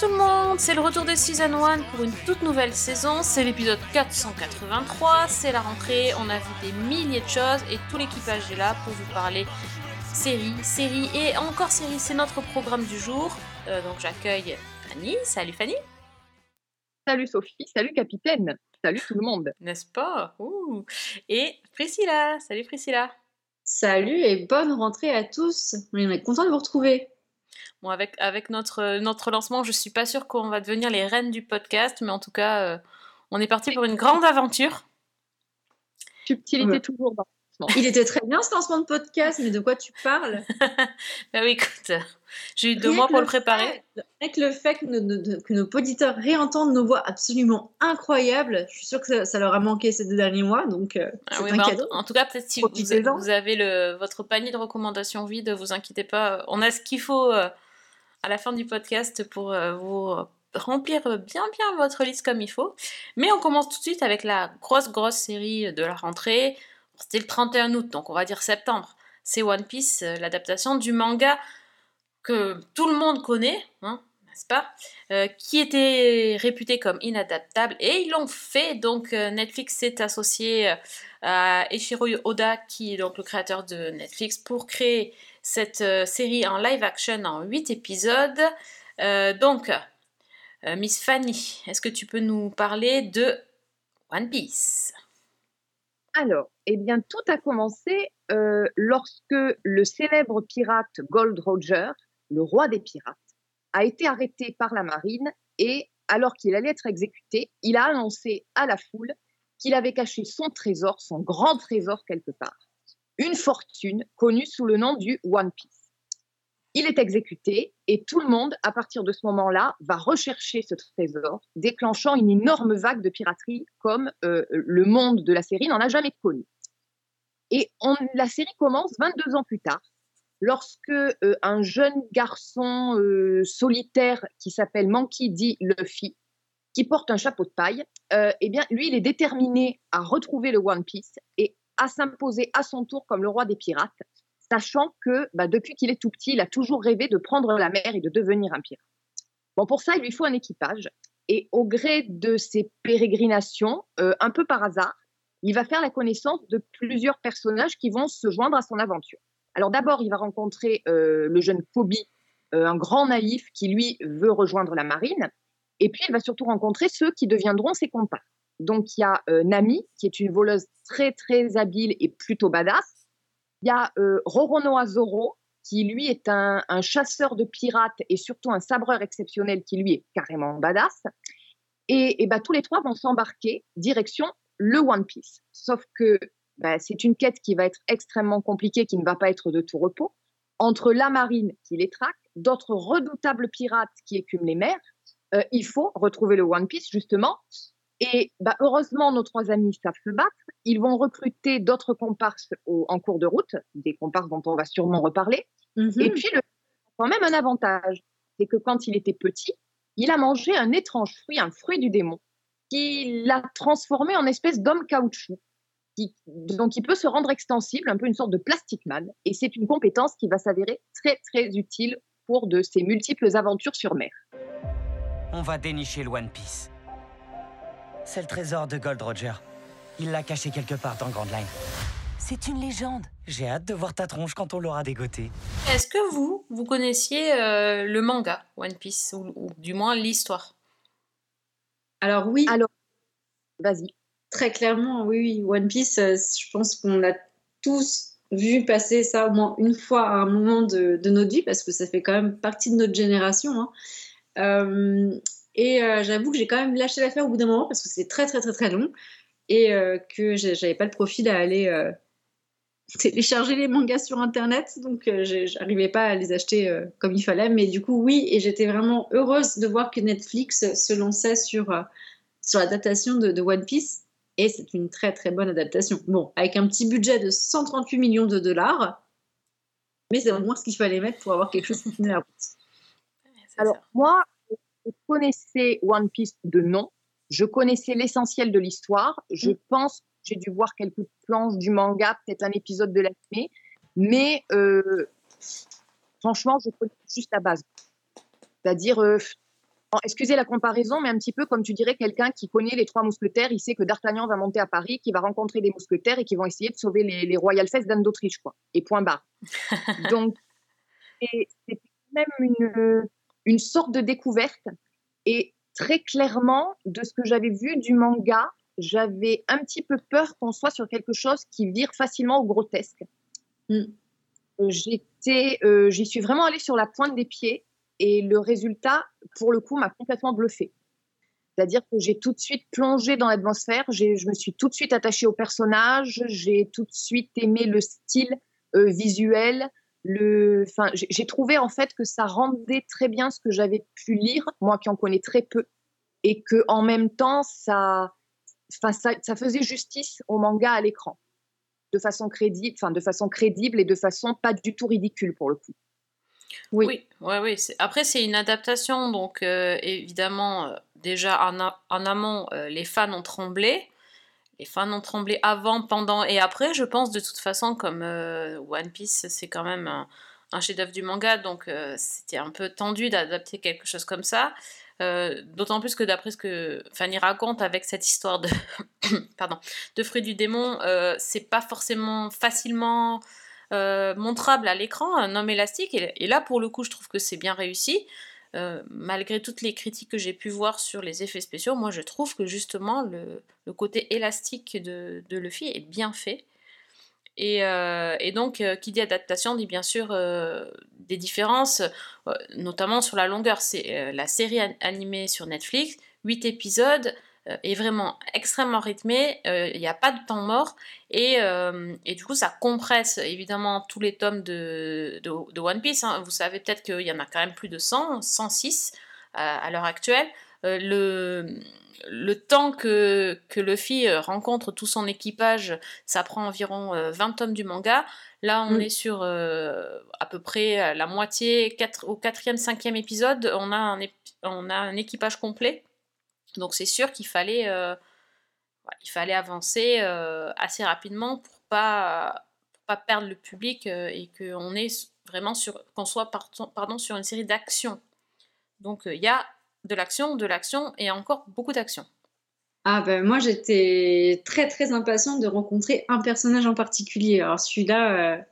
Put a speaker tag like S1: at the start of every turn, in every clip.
S1: tout le monde, c'est le retour de Season 1 pour une toute nouvelle saison, c'est l'épisode 483, c'est la rentrée, on a vu des milliers de choses et tout l'équipage est là pour vous parler série, série et encore série, c'est notre programme du jour. Euh, donc j'accueille Fanny, salut Fanny,
S2: Salut Sophie, salut capitaine, salut tout le monde.
S1: n'est-ce pas? Ouh. Et Priscilla, salut Priscilla.
S3: Salut et bonne rentrée à tous. On est content de vous retrouver.
S1: Bon, avec, avec notre, notre lancement, je suis pas sûre qu'on va devenir les reines du podcast, mais en tout cas, euh, on est parti pour une grande aventure.
S2: Subtilité
S3: Ouais.
S2: toujours dans le
S3: Il était très bien ce lancement de podcast, mais de quoi tu parles?
S1: Bah oui, écoute, j'ai eu deux mois pour le préparer.
S3: fait- que le fait que, nos- que nos auditeurs réentendent nos voix absolument incroyables, je suis sûre que ça, ça leur a manqué ces deux derniers mois, donc euh,
S1: Ah oui,
S3: un
S1: bah, en-
S3: cadeau.
S1: en, tout cas, peut-être si vous, avez le, votre panier de recommandations vide, vous inquiétez pas, on a ce qu'il faut euh, à la fin du podcast pour euh, vous remplir bien bien votre liste comme il faut. Mais on commence tout de suite avec la grosse grosse série de la rentrée. C'était le 31 août, donc on va dire septembre. C'est One Piece, euh, l'adaptation du manga que tout le monde connaît, hein, n'est-ce pas Euh, Qui était réputé comme inadaptable. Et ils l'ont fait, donc Netflix s'est associé à Eiichiro Oda, qui est donc le créateur de Netflix, pour créer cette euh, série en live action en 8 épisodes. Euh, donc, euh, Miss Fanny, est-ce que tu peux nous parler de One Piece?
S2: Alors, eh bien, tout a commencé lorsque le célèbre pirate Gold Roger, le roi des pirates, a été arrêté par la marine et, alors qu'il allait être exécuté, il a annoncé à la foule qu'il avait caché son trésor, son grand trésor quelque part, une fortune connue sous le nom du One Piece. Il est exécuté et tout le monde, à partir de ce moment-là, va rechercher ce trésor, déclenchant une énorme vague de piraterie comme euh, le monde de la série n'en a jamais connu. Et la série commence 22 ans plus tard, lorsque euh, un jeune garçon euh, solitaire qui s'appelle Monkey D. Luffy, qui porte un chapeau de paille, eh bien, lui, il est déterminé à retrouver le One Piece et à s'imposer à son tour comme le roi des pirates, sachant que bah, depuis qu'il est tout petit, il a toujours rêvé de prendre la mer et de devenir un pirate. Bon, pour ça, il lui faut un équipage. Et au gré de ses pérégrinations, euh, un peu par hasard, il va faire la connaissance de plusieurs personnages qui vont se joindre à son aventure. Alors d'abord, il va rencontrer euh, le jeune Kobe, euh, un grand naïf qui, lui, veut rejoindre la marine. Et puis, il va surtout rencontrer ceux qui deviendront ses comparses. Donc, il y a euh, Nami, qui est une voleuse très, très habile et plutôt badass. Il y a euh, Roronoa qui, lui, est un, chasseur de pirates et surtout un sabreur exceptionnel qui, lui, est carrément badass. Et, et bah, tous les trois vont s'embarquer direction le One Piece. Sauf que bah, c'est une quête qui va être extrêmement compliquée, qui ne va pas être de tout repos. Entre la marine qui les traque, d'autres redoutables pirates qui écument les mers, euh, il faut retrouver le One Piece, justement. Et bah, heureusement, nos trois amis savent se battre. Ils vont recruter d'autres comparses au- en cours de route, des comparses dont on va sûrement reparler.
S3: Mhm.
S2: Et puis, le, quand même un avantage, c'est que quand il était petit, il a mangé un étrange fruit, un fruit du démon, qui l'a transformé en espèce d'homme caoutchouc. Qui, donc, il peut se rendre extensible, un peu une sorte de plastic man. Et c'est une compétence qui va s'avérer très, très utile pour de ses multiples aventures sur mer.
S4: On va dénicher le One Piece. C'est le trésor de Gold Roger. Il l'a caché quelque part dans Grand Line. C'est une légende. J'ai hâte de voir ta tronche quand on l'aura dégoté.
S1: Est-ce que vous, vous connaissiez euh, le manga One Piece, ou, ou du moins l'histoire?
S3: Alors oui,
S2: Alors, Vas-y.
S3: très clairement, oui, oui. One Piece, euh, je pense qu'on a tous vu passer ça au moins une fois à un moment de, de notre vie, parce que ça fait quand même partie de notre génération. hein. Euh, et euh, j'avoue que j'ai quand même lâché l'affaire au bout d'un moment, parce que c'est très très très très long, et euh, que j'avais pas le profil à aller euh, télécharger les mangas sur Internet, donc euh, j'arrivais pas à les acheter comme il fallait. Mais du coup, oui, et j'étais vraiment heureuse de voir que Netflix se lançait sur, sur l'adaptation de, de One Piece. Et c'est une très très bonne adaptation. Bon, avec un petit budget de 138 millions de dollars, mais c'est au moins ce qu'il fallait mettre pour avoir quelque chose qui tenait la route.
S2: Alors, moi, je connaissais One Piece de nom, Je connaissais l'essentiel de l'histoire. Je
S3: Mm.
S2: pense que j'ai dû voir quelques planches du manga, peut-être un épisode de l'anime, mais euh, franchement, je connais juste la base. C'est-à-dire, euh, excusez la comparaison, mais un petit peu comme tu dirais quelqu'un qui connaît les trois mousquetaires, il sait que D'Artagnan va monter à Paris, qu'il va rencontrer des mousquetaires et qui vont essayer de sauver les, les Royal Fest d'Anne d'Autriche, quoi. Et point barre. Donc, c'était même une, une sorte de découverte. Et très clairement, de ce que j'avais vu du manga, j'avais un petit peu peur qu'on soit sur quelque chose qui vire facilement au grotesque.
S3: Mm.
S2: Euh, J'étais, euh, j'y suis vraiment allée sur la pointe des pieds et le résultat, pour le coup, m'a complètement bluffé. C'est-à-dire que j'ai tout de suite plongé dans l'atmosphère, je me suis tout de suite attachée au personnage, j'ai tout de suite aimé le style euh, visuel, j'ai trouvé en fait que ça rendait très bien ce que j'avais pu lire, moi qui en connais très peu, et que en même temps ça, faisait justice au manga à l'écran, de façon crédible, de façon crédible et de façon pas du tout ridicule pour le coup.
S3: Oui.
S1: Oui, oui. Après, c'est une adaptation, donc euh, évidemment, euh, déjà en amont, euh, les fans ont tremblé. Les fans ont tremblé avant, pendant et après. Je pense de toute façon, comme euh, One Piece, c'est quand même un, chef-d'œuvre du manga, donc euh, c'était un peu tendu d'adapter quelque chose comme ça. Euh, D'autant plus que d'après ce que Fanny raconte avec cette histoire de, pardon, de fruits du démon, c'est pas forcément facilement montrable à l'écran, un homme élastique. Et là, pour le coup, je trouve que c'est bien réussi. Euh, malgré toutes les critiques que j'ai pu voir sur les effets spéciaux, moi je trouve que justement le, côté élastique de, de Luffy est bien fait. Et, euh, donc, euh, qui dit adaptation dit bien sûr euh, des différences, euh, notamment sur la longueur. C'est euh, la série an- animée sur Netflix, 8 épisodes, euh, est vraiment extrêmement rythmée, euh, il n'y a pas de temps mort, et, euh, et du coup ça compresse évidemment tous les tomes de, de, de One Piece. hein. Vous savez peut-être qu'il y en a quand même plus de 100, 106 à, à l'heure actuelle. Euh, le, le temps que, que Luffy euh, rencontre tout son équipage, ça prend environ euh, 20 tomes du manga. Là, on
S3: Mm.
S1: est sur euh, à peu près euh, la moitié, au quatrième, cinquième épisode, on a un, on a un équipage complet. Donc c'est sûr qu'il fallait, euh, il fallait avancer euh, assez rapidement pour pas, pour pas perdre le public euh, et qu'on est vraiment sur, qu'on soit pardon, sur une série d'action. Donc euh, il y a de l'action, de l'action et encore beaucoup d'action.
S3: Ah ben moi j'étais très très impatiente de rencontrer un personnage en particulier. Alors celui-là,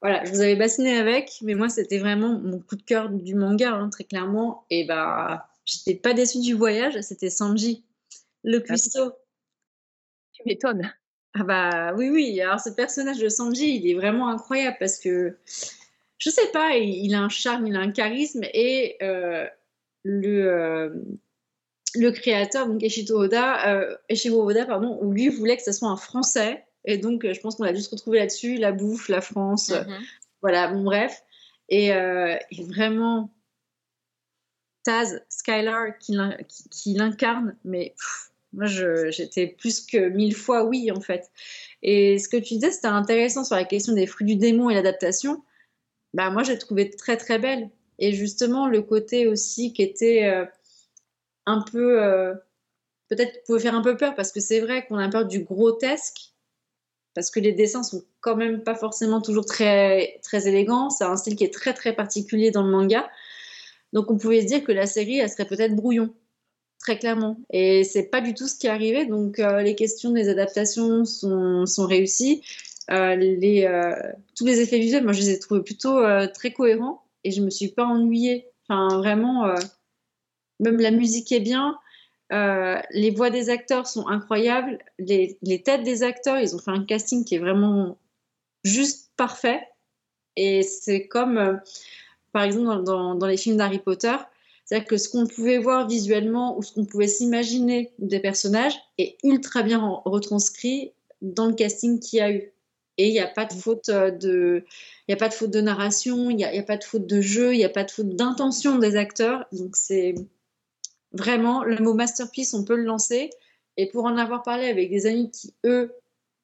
S3: voilà, je vous avais bassiné avec, mais moi c'était vraiment mon coup de cœur du manga, hein, très clairement. Et bah j'étais pas déçue du voyage, c'était Sanji, le cuistot.
S2: Tu m'étonnes.
S3: Ah bah oui oui, alors ce personnage de Sanji, il est vraiment incroyable parce que je sais pas, il, il a un charme, il a un charisme et euh, le euh, le créateur, donc Eshito Oda, euh, Eshiro Oda, pardon, lui voulait que ce soit un Français. Et donc, je pense qu'on a dû se retrouver là-dessus, la bouffe, la France,
S1: Mhm.
S3: voilà, bon, bref. Et, euh, et vraiment, Skylar, qui, l'in- qui- qui l'incarne, mais moi, j'étais plus que mille fois oui, en fait. Et ce que tu disais, c'était intéressant sur la question des fruits du démon et l'adaptation. Bah, moi, j'ai trouvé très, très belle. Et justement, le côté aussi qui était euh, un peu. euh, Peut-être pouvait faire un peu peur parce que c'est vrai qu'on a peur du grotesque. Parce que les dessins sont quand même pas forcément toujours très, très élégants. C'est un style qui est très, très particulier dans le manga. Donc on pouvait se dire que la série, elle serait peut-être brouillon. Très clairement. Et c'est pas du tout ce qui est arrivé. Donc euh, les questions des adaptations sont, sont réussies. Euh, euh, tous les effets visuels, moi je les ai trouvés plutôt très cohérents et je me suis pas ennuyée. Enfin vraiment, même la musique est bien. Les voix des acteurs sont incroyables. Les, têtes des acteurs, ils ont fait un casting qui est vraiment juste parfait. Et c'est comme, par exemple, dans, les films d'Harry Potter, c'est-à-dire que ce qu'on pouvait voir visuellement ou ce qu'on pouvait s'imaginer des personnages est ultra bien en- retranscrit dans le casting qu'il y a eu. Et il n'y a pas de faute euh, de, il a pas de faute de narration, il n'y a, a pas de faute de jeu, il n'y a pas de faute d'intention des acteurs. Donc c'est vraiment le mot masterpiece, on peut le lancer. Et pour en avoir parlé avec des amis qui, eux,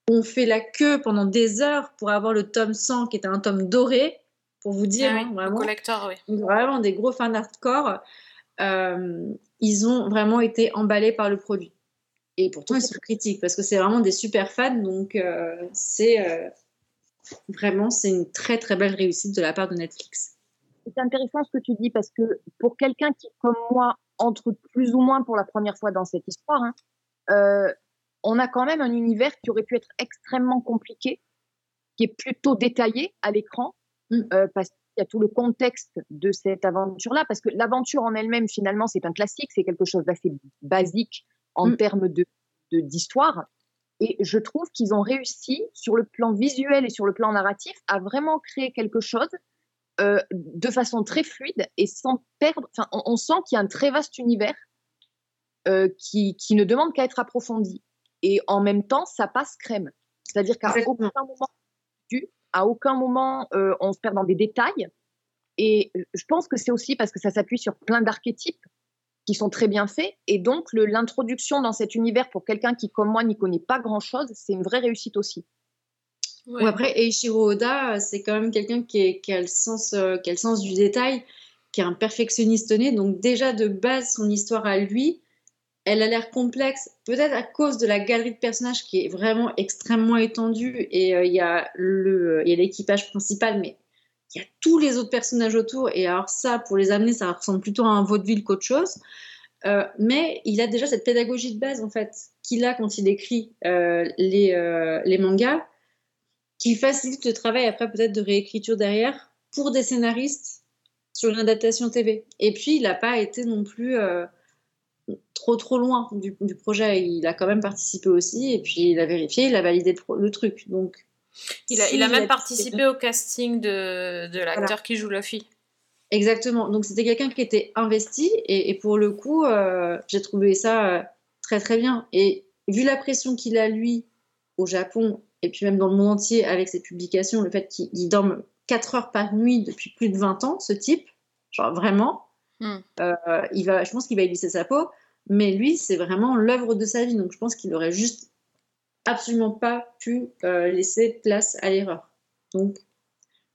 S3: ont fait la queue pendant des heures pour avoir le tome 100, qui était un tome doré, pour vous dire,
S1: Ah oui,
S3: hein,
S1: le
S3: vraiment,
S1: collector, oui.
S3: vraiment des gros fans hardcore. euh, ils ont vraiment été emballés par le produit. Et pourtant, ils sont critiques parce que c'est vraiment des super fans. Donc, euh, c'est euh, vraiment c'est une très très belle réussite de la part de Netflix.
S2: C'est intéressant ce que tu dis parce que pour quelqu'un qui, comme moi, entre plus ou moins pour la première fois dans cette histoire, hein, euh, on a quand même un univers qui aurait pu être extrêmement compliqué, qui est plutôt détaillé à l'écran,
S3: Mm.
S2: euh, parce qu'il y a tout le contexte de cette aventure-là, parce que l'aventure en elle-même, finalement, c'est un classique, c'est quelque chose d'assez basique en
S3: Mm.
S2: termes de d'histoire. Et je trouve qu'ils ont réussi, sur le plan visuel et sur le plan narratif, à vraiment créer quelque chose euh, de façon très fluide et sans perdre. Enfin, on, on sent qu'il y a un très vaste univers euh, qui, qui ne demande qu'à être approfondi. Et en même temps, ça passe crème. C'est-à-dire qu'à aucun moment, tu- à aucun moment, euh, on se perd dans des détails. Et je pense que c'est aussi parce que ça s'appuie sur plein d'archétypes qui sont très bien faits. Et donc, l'introduction dans cet univers pour quelqu'un qui, comme moi, n'y connaît pas grand-chose, c'est une vraie réussite aussi.
S1: Ouais.
S3: Ou après, Eiichiro Oda, c'est quand même quelqu'un qui, a le sens, euh, qui a le sens du détail, qui est un perfectionniste né. Donc déjà de base, son histoire à lui, elle a l'air complexe, peut-être à cause de la galerie de personnages qui est vraiment extrêmement étendue. Et euh, il y a le, il y a l'équipage principal, mais il y a tous les autres personnages autour. Et alors ça, pour les amener, ça ressemble plutôt à un vaudeville qu'autre chose. Euh, mais il a déjà cette pédagogie de base en fait qu'il a quand il écrit euh, les, euh, les mangas qui facilite le travail après peut-être de réécriture derrière pour des scénaristes sur une adaptation TV. Et puis, il n'a pas été non plus euh, trop trop loin du, du projet. Il a quand même participé aussi, et puis il a vérifié, il a validé le, truc. Donc,
S1: Il a,
S3: si
S1: il a même participé au casting de, de l'acteur qui joue Luffy.
S3: Exactement. Donc, c'était quelqu'un qui était investi, et, et pour le coup, euh, j'ai trouvé ça euh, très très bien. Et vu la pression qu'il a, lui, au Japon, et puis même dans le monde entier avec ses publications, le fait qu'il il dorme 4 heures par nuit depuis plus de 20 ans, ce type, genre vraiment,
S1: Hmm.
S3: euh, il va, je pense qu'il va y laisser sa peau, mais lui, c'est vraiment l'œuvre de sa vie. Donc, je pense qu'il aurait juste absolument pas pu euh, laisser place à l'erreur. Donc,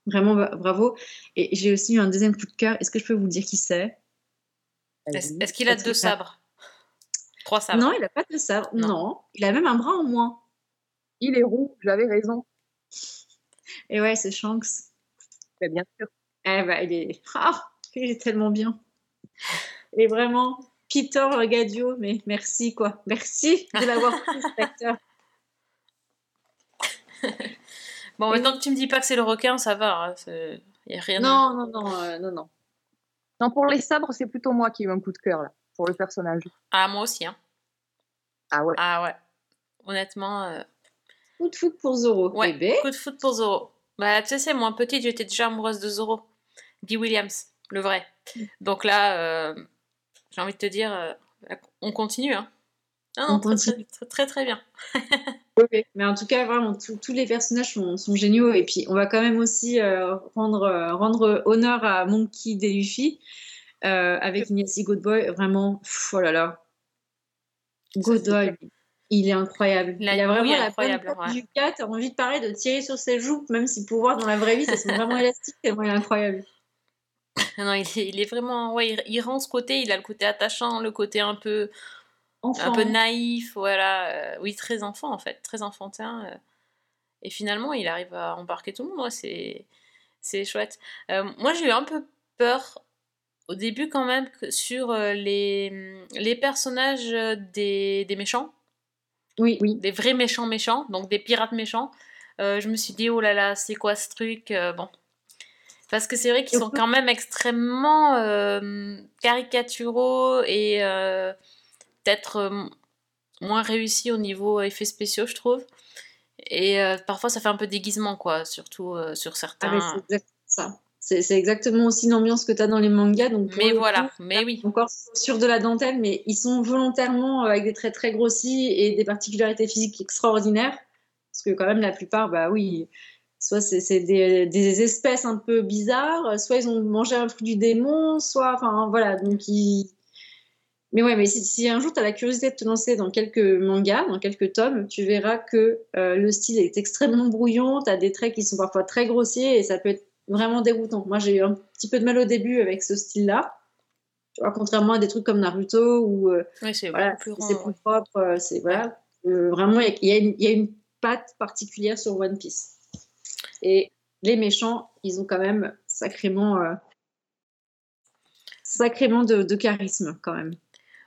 S3: vraiment bra- bravo. Et j'ai aussi eu un deuxième coup de cœur. Est-ce que je peux vous dire qui c'est?
S1: Est-ce qu'il a deux sabres? Trois sabres.
S3: Non, il n'a pas de sabre.
S1: Non.
S3: Non. il a même un bras en moins.
S2: Il est roux, j'avais raison.
S3: Et ouais, c'est Shanks.
S2: Mais bien sûr.
S3: Eh ben, il est, ah, il est tellement bien. Et vraiment, Peter Gadio, mais merci quoi, merci de l'avoir pris cet acteur.
S1: Bon, maintenant que tu me dis pas que c'est le requin, ça va. Il n'y a rien de-
S3: Non, non, non, euh, non, non.
S2: Non, pour les sabres, c'est plutôt moi qui ai eu un coup de cœur, là, pour le personnage.
S1: Ah, moi aussi. Hein.
S2: Ah ouais.
S1: Ah ouais. Honnêtement, euh,
S3: Coup de foot pour Zoro,
S1: Ouais.
S3: bébé.
S1: coup de foot pour Zoro. Bah, tu sais, moi petite, j'étais déjà amoureuse de Zoro. Dee Williams, le vrai. Donc là, euh, j'ai envie de te dire, euh, on continue. Hein. Ah non,
S3: On
S1: très, très,
S3: continue.
S1: très, très, très bien.
S3: Mais en tout cas, vraiment, tous- tous les personnages sont, sont géniaux. Et puis, on va quand même aussi euh, rendre, euh, rendre honneur à Monkey D. Luffy euh, avec Ignacy Goodboy. Vraiment, pff, oh là là. Goodboy, il est incroyable.
S1: La
S3: il a vraiment la
S1: incroyable, ouais.
S3: du envie de parler, de tirer sur ses joues, même si pour voir dans la vraie vie, ça sont vraiment élastique. Tellement il est incroyable.
S1: Non, il est, il est vraiment. Ouais, il, il rend ce côté, il a le côté attachant, le côté un peu,
S3: Enfant.
S1: un peu naïf, voilà. euh, oui, très enfant en fait, très enfantin. euh. et finalement, il arrive à embarquer tout le monde. ouais, c'est, c'est chouette. Euh, moi, j'ai eu un peu peur au début quand même sur les, les personnages des, des méchants,
S3: Oui,
S2: Oui.
S1: des vrais méchants méchants, donc des pirates méchants. Euh, je me suis dit, oh là là, c'est quoi ce truc Euh, Bon. Parce que c'est vrai qu'ils sont quand même extrêmement euh, caricaturaux et euh, peut-être euh, moins réussis au niveau effets spéciaux, je trouve. Et parfois, ça fait un peu déguisement, quoi, surtout sur
S3: Ah,
S1: certains.
S3: c'est exactement ça. C'est exactement aussi l'ambiance que tu as dans les mangas. Donc
S1: mais voilà,
S3: coup,
S1: mais oui.
S3: encore sur de la dentelle, mais ils sont volontairement avec des traits très grossis et des particularités physiques extraordinaires. Parce que quand même, la plupart, bah oui, soit c'est des, des espèces un peu bizarres, soit ils ont mangé un fruit du démon, soit, enfin voilà, donc ils... Mais ouais, mais si, si un jour tu as la curiosité de te lancer dans quelques mangas, dans quelques tomes, tu verras que euh, le style est extrêmement brouillon, tu as des traits qui sont parfois très grossiers et ça peut être vraiment déroutant. Moi, j'ai eu un petit peu de mal au début avec ce style-là. Tu vois, contrairement à des trucs comme Naruto où euh,
S1: Oui, c'est
S3: voilà,
S1: plus
S3: plus
S1: ouais.
S3: propre. euh, c'est voilà, Euh, vraiment, il y, y a une patte particulière sur One Piece. Et les méchants, ils ont quand même sacrément, euh, sacrément de, de charisme quand même.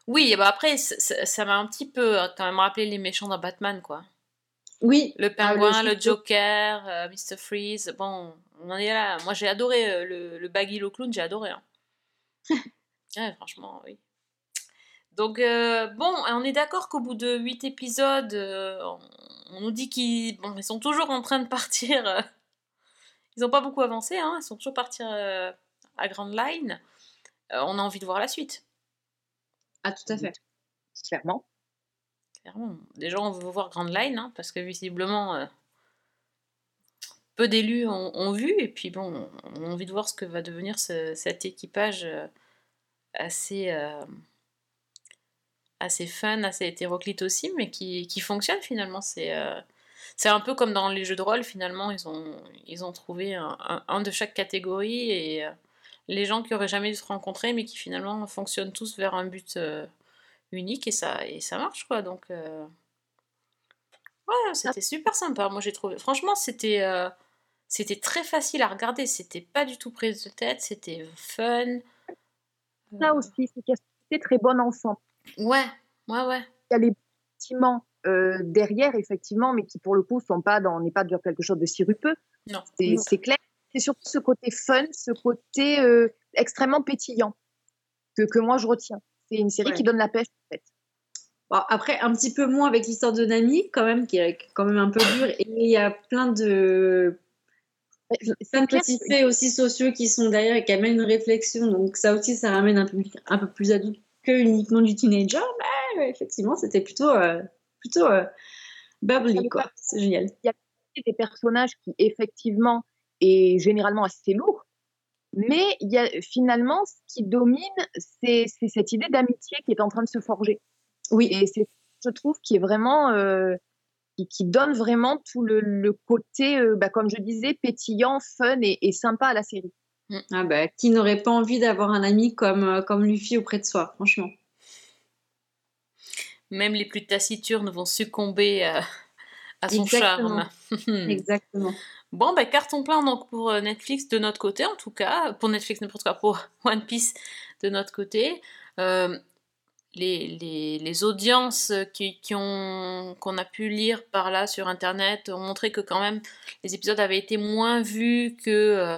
S1: Oui, et bah après, ça m'a un petit peu euh, quand même rappelé les méchants dans Batman, quoi.
S3: Oui,
S1: Le
S3: Ah,
S1: pingouin,
S3: le
S1: le,
S3: Joker.
S1: Euh, Mr. Freeze, bon, on en est là. Moi, j'ai adoré euh, le, le Baggy le clown, j'ai adoré. hein. Ouais, franchement, oui. Donc, euh, bon, on est d'accord qu'au bout de 8 épisodes, on, on nous dit qu'ils bon, ils sont toujours en train de partir. Ils n'ont pas beaucoup avancé, hein, ils sont toujours partis euh, à Grand Line. Euh, on a envie de voir la suite,
S3: ah tout à fait.
S2: clairement.
S1: clairement. Déjà, on veut voir Grand Line, hein, parce que visiblement, euh, peu d'élus ont, ont vu, et puis bon, on a envie de voir ce que va devenir ce- cet équipage assez, assez fun, assez hétéroclite aussi, mais qui, qui fonctionne finalement. C'est euh, c'est un peu comme dans les jeux de rôle, finalement, ils ont, ils ont trouvé un, un- un de chaque catégorie, et euh, les gens qui auraient jamais dû se rencontrer, mais qui finalement fonctionnent tous vers un but euh, unique, et ça, et ça marche, quoi. Donc, euh, ouais, c'était super sympa, moi j'ai trouvé. Franchement, c'était c'était très facile à regarder, c'était pas du tout prise de tête, c'était fun.
S2: Ça aussi, c'est qu'il y a très bon ensemble.
S1: Ouais, ouais, ouais.
S2: Il y a les bâtiments euh, derrière, effectivement, mais qui pour le coup sont pas dans, n'est pas dans quelque chose de sirupeux.
S1: Non.
S2: C'est clair. C'est surtout ce côté fun, ce côté euh, extrêmement pétillant que, que moi je retiens. C'est une série
S3: Ouais.
S2: qui donne la pêche, en fait.
S3: Bon, après, un petit peu moins avec l'histoire de Nami, quand même, qui est quand même un peu dure. Et il y a plein de, plein de petits faits aussi sociaux qui sont derrière et qui amènent une réflexion. Donc, ça aussi, ça ramène un public un peu plus adulte que uniquement du teenager. Mais effectivement, c'était plutôt, euh, plutôt euh, bubbly, quoi. C'est génial.
S2: des personnages qui effectivement est généralement assez lourd, mais il y a finalement ce qui domine, c'est cette idée d'amitié qui est en train de se forger.
S3: Oui,
S2: Et c'est, je trouve, qui est vraiment, euh, qui, qui donne vraiment tout le, le côté, euh, bah, comme je disais, pétillant, fun et, et sympa à la série.
S3: ah bah, qui n'aurait pas envie d'avoir un ami comme, comme Luffy auprès de soi, franchement.
S1: Même les plus taciturnes vont succomber à, à son
S3: Exactement.
S1: charme.
S3: Exactement.
S1: Bon, ben carton plein donc pour euh, Netflix de notre côté, en tout cas. Pour Netflix, n'importe quoi, pour One Piece de notre côté. Euh, les, les, les audiences qui, qui ont qu'on a pu lire par là sur Internet ont montré que quand même les épisodes avaient été moins vus que euh,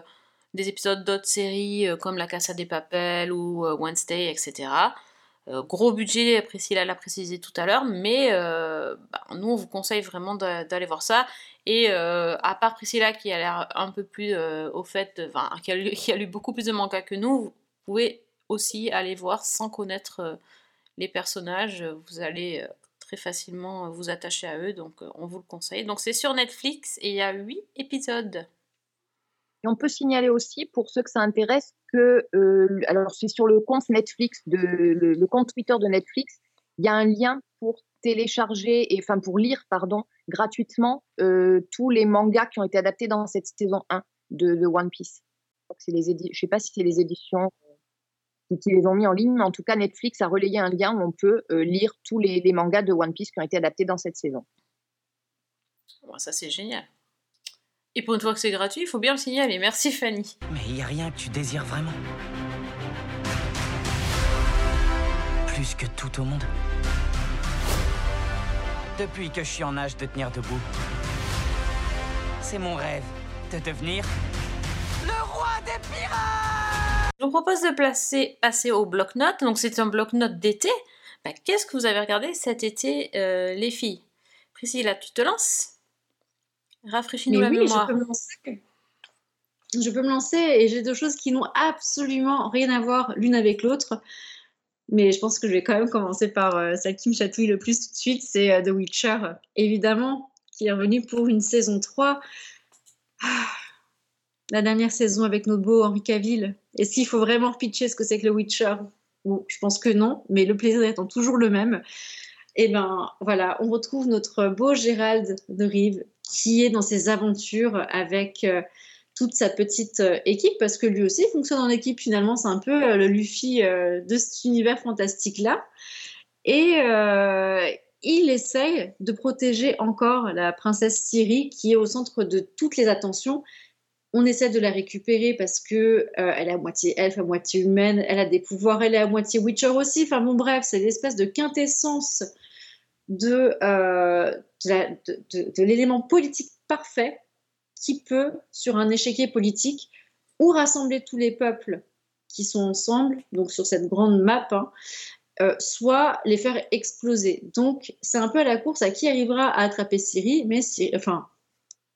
S1: des épisodes d'autres séries euh, comme La Casa des Papel ou euh, Wednesday, etc. Euh, gros budget, Priscilla l'a précisé tout à l'heure, mais euh, bah, nous on vous conseille vraiment d'a- d'aller voir ça. Et euh, à part Priscilla qui a l'air un peu plus au fait, enfin, qui, a lu, beaucoup plus de manga que nous, vous pouvez aussi aller voir sans connaître les personnages. Vous allez très facilement vous attacher à eux, donc on vous le conseille. Donc c'est sur Netflix et il y a 8 épisodes.
S2: Et on peut signaler aussi, pour ceux que ça intéresse, que, euh, alors c'est sur le compte Netflix, de, le, compte Twitter de Netflix, il y a un lien pour télécharger, et enfin pour lire, pardon, gratuitement euh, tous les mangas qui ont été adaptés dans cette saison 1 de, One Piece. Je je sais pas si c'est les éditions euh, qui, les ont mis en ligne, mais en tout cas Netflix a relayé un lien où on peut lire tous les, mangas de One Piece qui ont été adaptés dans cette saison.
S1: Ça c'est génial. Et pour une fois que c'est gratuit, il faut bien le signaler. Merci Fanny.
S4: Mais il y a rien que tu désires vraiment. Plus que tout au monde. Depuis que je suis en âge de tenir debout. C'est mon rêve de devenir le roi des pirates
S1: Je vous propose de placer, passer au bloc-notes. Donc c'est un bloc-notes d'été. Bah, Qu'est-ce que vous avez regardé cet été, euh, les filles? Priscilla, tu te lances? Rafraîchis-nous la
S3: oui,
S1: mémoire.
S3: je peux me lancer. Je peux me lancer et j'ai deux choses qui n'ont absolument rien à voir l'une avec l'autre. Mais je pense que je vais quand même commencer par euh, celle qui me chatouille le plus tout de suite, c'est euh, The Witcher, évidemment, qui est revenu pour une saison 3. Ah, la dernière saison avec notre beau Henri Cavill. Est-ce qu'il faut vraiment pitcher ce que c'est que le Witcher? Bon, je pense que non, mais le plaisir étant toujours le même. Et ben voilà, on retrouve notre beau Gérald de Rive qui est dans ses aventures avec euh, toute sa petite euh, équipe parce que lui aussi fonctionne en équipe finalement. C'est un peu le Luffy de cet univers fantastique-là. Et il essaye de protéger encore la princesse Siri qui est au centre de toutes les attentions. On essaie de la récupérer parce que elle est à moitié elfe, à moitié humaine, elle a des pouvoirs, elle est à moitié Witcher aussi. Enfin bon, bref, c'est l'espèce de quintessence de, de l'élément politique parfait qui peut, sur un échiquier politique, ou rassembler tous les peuples qui sont ensemble, donc sur cette grande map, hein, euh, soit les faire exploser. Donc c'est un peu à la course à qui arrivera à attraper Siri, mais enfin,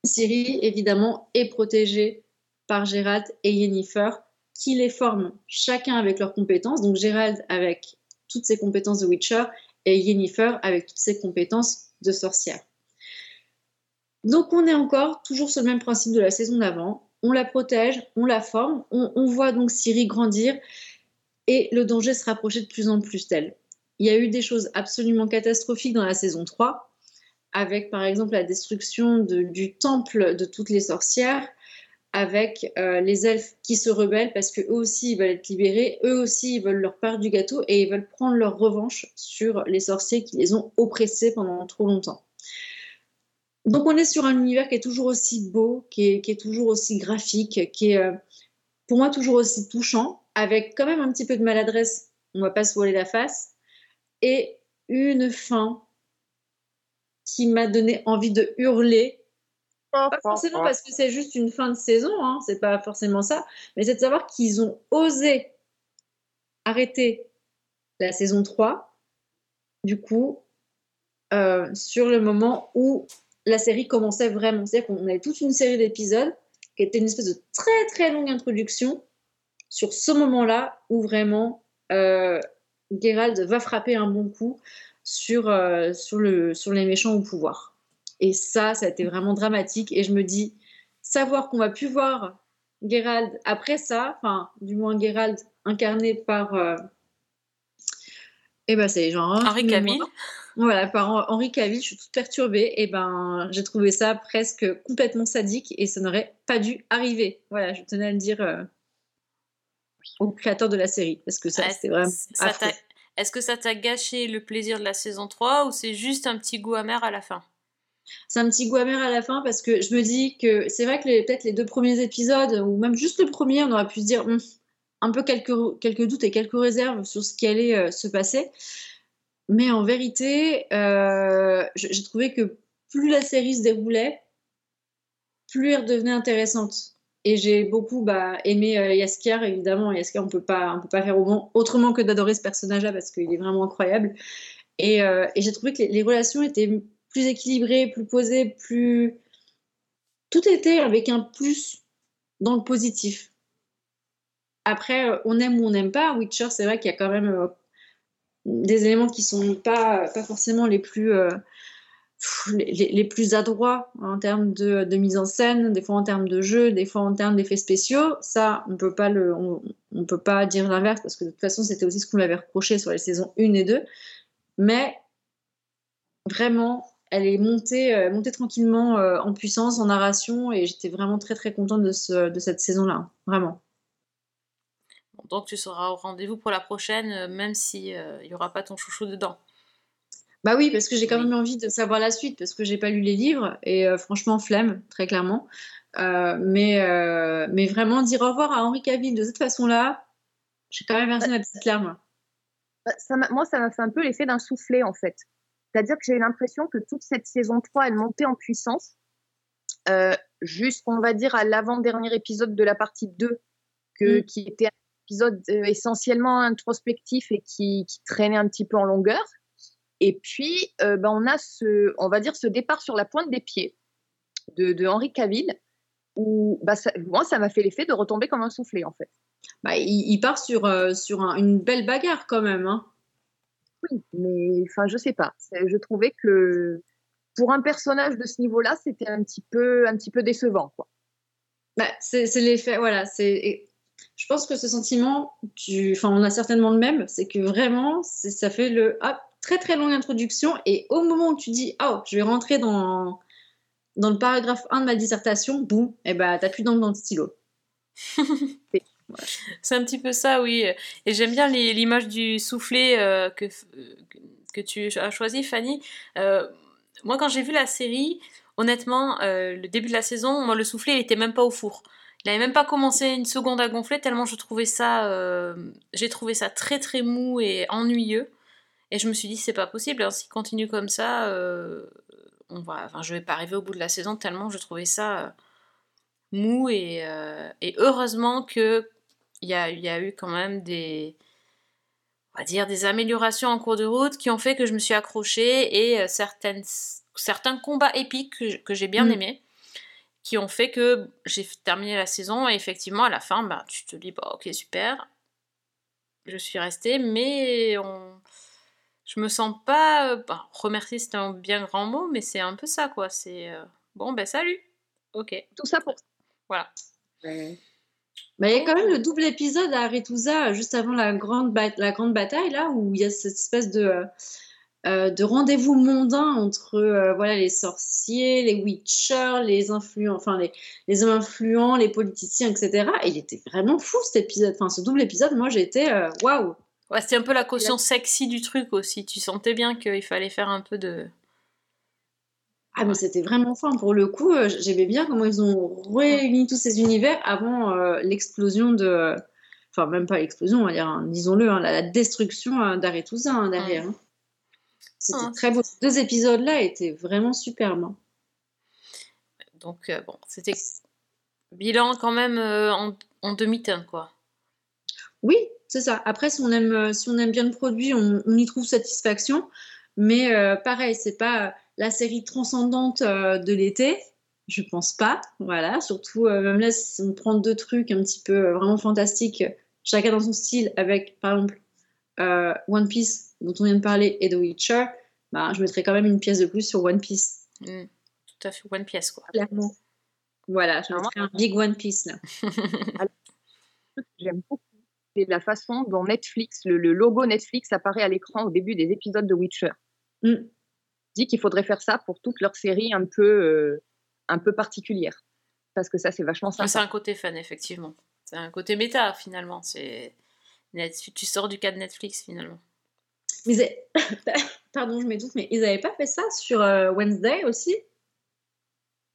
S3: Siri, évidemment, est protégée par Gérald et Yennefer, qui les forment chacun avec leurs compétences. Donc Gérald avec toutes ses compétences de Witcher et Yennefer avec toutes ses compétences de sorcière. Donc on est encore toujours sur le même principe de la saison d'avant. On la protège, on la forme, on, voit donc Siri grandir et le danger se rapprocher de plus en plus d'elle. Il y a eu des choses absolument catastrophiques dans la saison 3, avec par exemple la destruction du temple de toutes les sorcières, avec euh, les elfes qui se rebellent parce qu'eux aussi ils veulent être libérés, eux aussi ils veulent leur part du gâteau et ils veulent prendre leur revanche sur les sorciers qui les ont oppressés pendant trop longtemps. Donc on est sur un univers qui est toujours aussi beau, qui est, toujours aussi graphique, qui est euh, pour moi toujours aussi touchant, avec quand même un petit peu de maladresse, on va pas se voiler la face, et une fin qui m'a donné envie de hurler. Pas forcément parce que c'est juste une fin de saison, hein, c'est pas forcément ça, mais c'est de savoir qu'ils ont osé arrêter la saison 3, du coup, euh, sur le moment où la série commençait vraiment. C'est-à-dire qu'on avait toute une série d'épisodes qui était une espèce de très très longue introduction sur ce moment-là où vraiment euh, Geralt va frapper un bon coup sur, euh, sur, le, sur les méchants au pouvoir. Et ça, ça a été vraiment dramatique. Et je me dis, savoir qu'on va plus voir Geralt après ça, enfin, du moins Geralt incarné par. Euh, eh ben, c'est genre.
S1: Henri Cavill.
S3: Voilà, par Henri Cavill, je suis toute perturbée. Et ben, j'ai trouvé ça presque complètement sadique et ça n'aurait pas dû arriver. Voilà, je tenais à le dire euh, au créateur de la série parce que ça, c'était vraiment.
S1: Est-ce que ça t'a gâché le plaisir de la saison 3 ou c'est juste un petit goût amer à la fin?
S3: C'est un petit goût amer à la fin parce que je me dis que c'est vrai que peut-être les deux premiers épisodes, ou même juste le premier, on aurait pu se dire hum, un peu quelques, doutes et quelques réserves sur ce qui allait euh, se passer. Mais en vérité, euh, j'ai trouvé que plus la série se déroulait, plus elle devenait intéressante. Et j'ai beaucoup bah, aimé euh, évidemment. Yaskier, on ne peut pas faire autrement que d'adorer ce personnage-là parce qu'il est vraiment incroyable. Et, euh, j'ai trouvé que les, relations étaient plus équilibrées, plus posées, plus. Tout était avec un plus dans le positif. Après, on aime ou on n'aime pas. Witcher, c'est vrai qu'il y a quand même des éléments qui sont pas, pas forcément les plus, euh, les, plus adroits en termes de, de, mise en scène, des fois en termes de jeu, des fois en termes d'effets spéciaux. Ça, on peut le, on, peut pas dire l'inverse parce que de toute façon, c'était aussi ce qu'on l'avait reproché sur les saisons 1 et 2. Mais vraiment, elle est montée, euh, montée tranquillement euh, en puissance, en narration, et j'étais vraiment très très contente de, ce, de cette saison-là, vraiment
S1: donc tu seras au rendez-vous pour la prochaine, euh, même s'il euh, n'y aura pas ton chouchou dedans.
S3: Bah oui, parce que j'ai quand même envie de savoir la suite, parce que j'ai pas lu les livres, et euh, franchement, flemme, très clairement. mais, mais vraiment, dire au revoir à Henri Cavill de cette façon-là, j'ai quand même versé ma petite larme.
S2: Bah, ça moi, ça m'a fait un peu l'effet d'un soufflet, en fait. C'est-à-dire que j'ai eu l'impression que toute cette saison 3, elle montait en puissance, jusqu'on va dire à l'avant-dernier épisode de la partie 2, que, mm. qui était épisode euh, essentiellement introspectif et qui, traînait un petit peu en longueur. Et puis, euh, ben, on a ce, on va dire, ce départ sur la pointe des pieds de, de Henri Cavill, où bah, moi, ça m'a fait l'effet de retomber comme un soufflet, en fait.
S3: Bah, il, part sur, euh, sur une belle bagarre quand même. Hein.
S2: Oui, mais enfin, je sais pas. Je trouvais que pour un personnage de ce niveau-là, c'était un petit peu, un petit peu décevant, quoi.
S3: Bah, c'est l'effet, voilà. C'est je pense que ce sentiment, enfin, on a certainement le même, c'est que vraiment, ça fait le très très longue introduction et au moment où tu dis, oh, je vais rentrer dans, dans le paragraphe 1 de ma dissertation, boum, et ben t'as plus d'encre dans le stylo.
S1: C'est un petit peu ça, oui. Et j'aime bien l'image du soufflet euh, que, que tu as choisi, Fanny. Euh, moi, quand j'ai vu la série, honnêtement, euh, le début de la saison, le soufflet, il était même pas au four. Il n'avait même pas commencé une seconde à gonfler, tellement je trouvais ça, euh, j'ai trouvé ça très très mou et ennuyeux. Et je me suis dit, c'est pas possible, hein, s'il continue comme ça, euh, on va, enfin, je vais pas arriver au bout de la saison, tellement je trouvais ça euh, mou. Euh, et heureusement que il y a, il y a eu quand même des, on va dire, des améliorations en cours de route qui ont fait que je me suis accrochée et euh, certaines, certains combats épiques que, que j'ai bien
S3: Mm.
S1: aimés qui ont fait que j'ai terminé la saison et effectivement à la fin bah, tu te dis bah ok super je suis restée mais on je me sens pas euh, bah, remercier c'est un bien grand mot mais c'est un peu ça quoi c'est euh, bon ben salut ok.
S2: Tout ça pour
S1: voilà
S3: Bah, il y a quand même le double épisode à Aretusa, juste avant la grande, la grande bataille, là, où il y a cette espèce de, euh, de rendez-vous mondain entre euh, voilà, les sorciers, les witchers, les influents, enfin les, les hommes influents, les politiciens, etc. Et il était vraiment fou cet épisode. Enfin, ce double épisode, moi j'étais euh, waouh!
S1: ouais, c'était un peu la caution sexy du truc aussi tu sentais bien qu'il fallait faire un peu de
S3: Ah, mais c'était vraiment fin. Pour le coup, euh, j'aimais bien comment ils ont réuni tous ces univers avant euh, l'explosion de. Enfin, même pas l'explosion, on va dire, hein, disons-le, hein, la, la destruction euh, d'Aretusa hein, derrière. hein. C'était très beau. Ces deux épisodes-là étaient vraiment superbes.
S1: donc euh, bon c'était bilan quand même euh, en, en demi-teinte quoi
S3: Oui, c'est ça. Après, si on aime, si on aime bien le produit, on, on y trouve satisfaction. Mais euh, pareil, c'est pas la série transcendante euh, de l'été. Je pense pas. Voilà. Surtout, euh, même là, si on prend deux trucs un petit peu euh, vraiment fantastiques, chacun dans son style, avec par exemple euh, One Piece, dont on vient de parler, et The Witcher, bah, je mettrais quand même une pièce de plus sur One Piece.
S1: Mm, tout à fait One Piece quoi
S3: Clairement. Voilà, je mettrais un big One Piece là.
S2: que j'aime beaucoup, c'est la façon dont Netflix, le, le logo Netflix apparaît à l'écran au début des épisodes de Witcher.
S3: Mm.
S2: Dis qu'il faudrait faire ça pour toutes leurs séries un peu, euh, un peu particulières. Parce que ça, c'est vachement
S1: Mais c'est
S2: sympa.
S1: un côté fan, effectivement. C'est un côté méta, finalement. C'est Net- Tu sors du cadre Netflix, finalement.
S3: Mais Pardon, je m'étouffe, mais ils n'avaient pas fait ça sur euh, Wednesday aussi?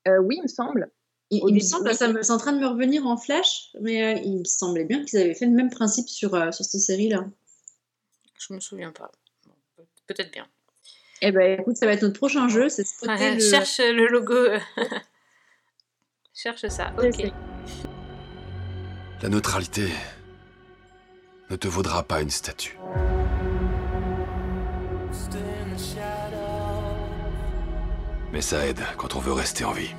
S2: Euh, oui, il me semble.
S3: Il, me semble, ça me- c'est en train de me revenir en flash, mais euh, il me semblait bien qu'ils avaient fait le même principe sur, euh, sur cette série-là.
S1: Je me souviens pas. Peut-être bien.
S2: Eh ben,
S3: Écoute, ça va être notre prochain jeu, c'est spotter
S1: Ouais,
S3: le-
S1: Cherche le logo. Cherche ça. Ok.
S5: La neutralité ne te vaudra pas une statue. Mais ça aide quand on veut rester en vie.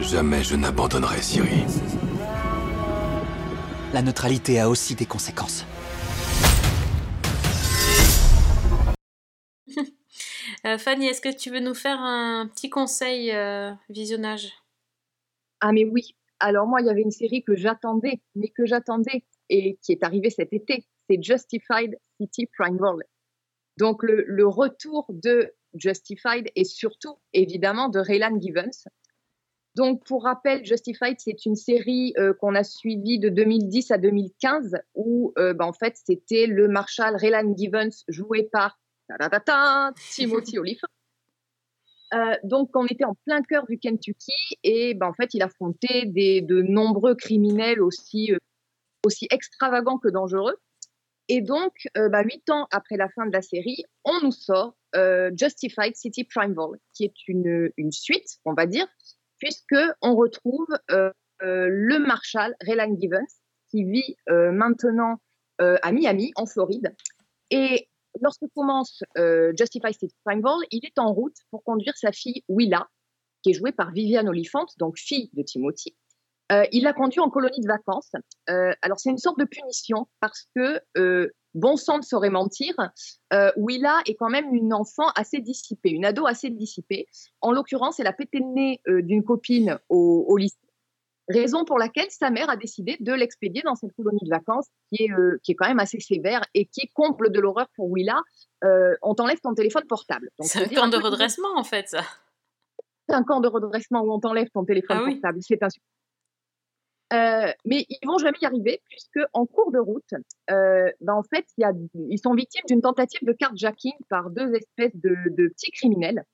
S5: Jamais je n'abandonnerai Siri.
S6: La neutralité a aussi des conséquences.
S1: Euh, Fanny, est-ce que tu veux nous faire un petit conseil euh, visionnage?
S2: Ah, mais oui. Alors, moi, il y avait une série que j'attendais, mais que j'attendais, et qui est arrivée cet été. C'est Justified City Primeval. Donc, le, le retour de Justified et surtout, évidemment, de Raylan Givens. Donc, pour rappel, Justified, c'est une série euh, qu'on a suivie de 2010 à 2015, où, euh, bah, en fait, c'était le marshal Raylan Givens, joué par Timothy Olyphant. Euh, donc, on était en plein cœur du Kentucky et ben, en fait, il affrontait des, de nombreux criminels aussi, aussi extravagants que dangereux. Et donc, bah, huit ans après la fin de la série, on nous sort Justified City Primeval, qui est une, une suite, on va dire, puisque on retrouve euh, euh, le marshal Raylan Givens, qui vit euh, maintenant à Miami, en Floride. Et lorsque commence euh, Justified City Primeval, il est en route pour conduire sa fille Willa, qui est jouée par Viviane Oliphant, donc fille de Timothy. Il la conduit en colonie de vacances. Alors c'est une sorte de punition parce que bon sang ne saurait mentir. Euh, Willa est quand même une enfant assez dissipée, une ado assez dissipée. En l'occurrence, elle a pété le nez euh, d'une copine au, au lycée. Raison pour laquelle sa mère a décidé de l'expédier dans cette colonie de vacances qui est, euh, qui est quand même assez sévère et qui comble de l'horreur pour Willa. Euh, on t'enlève ton téléphone portable.
S1: C'est un camp de redressement en fait, ça.
S2: c'est un camp de redressement où on t'enlève ton téléphone
S1: Ah oui.
S2: portable. C'est un euh, mais ils vont jamais y arriver puisque en cours de route, euh, ben, en fait, ils sont victimes d'une tentative de carjacking par deux espèces de, petits criminels.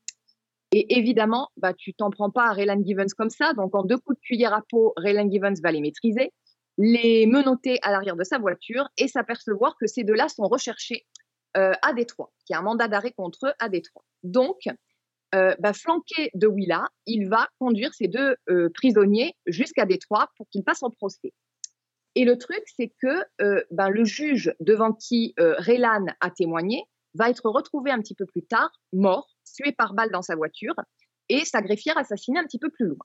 S2: Et évidemment, bah, tu t'en prends pas à Raylan Givens comme ça. Donc, en deux coups de cuillère à peau, Raylan Givens va les maîtriser, les menotter à l'arrière de sa voiture et s'apercevoir que ces deux-là sont recherchés euh, à Détroit, qu'il y a un mandat d'arrêt contre eux à Détroit. Donc, euh, bah, flanqué de Willa, il va conduire ces deux euh, prisonniers jusqu'à Détroit pour qu'ils passent en procès. Et le truc, c'est que euh, ben, le juge devant qui Raylan a témoigné va être retrouvé un petit peu plus tard, mort, tué par balle dans sa voiture, et sa greffière assassinée un petit peu plus loin.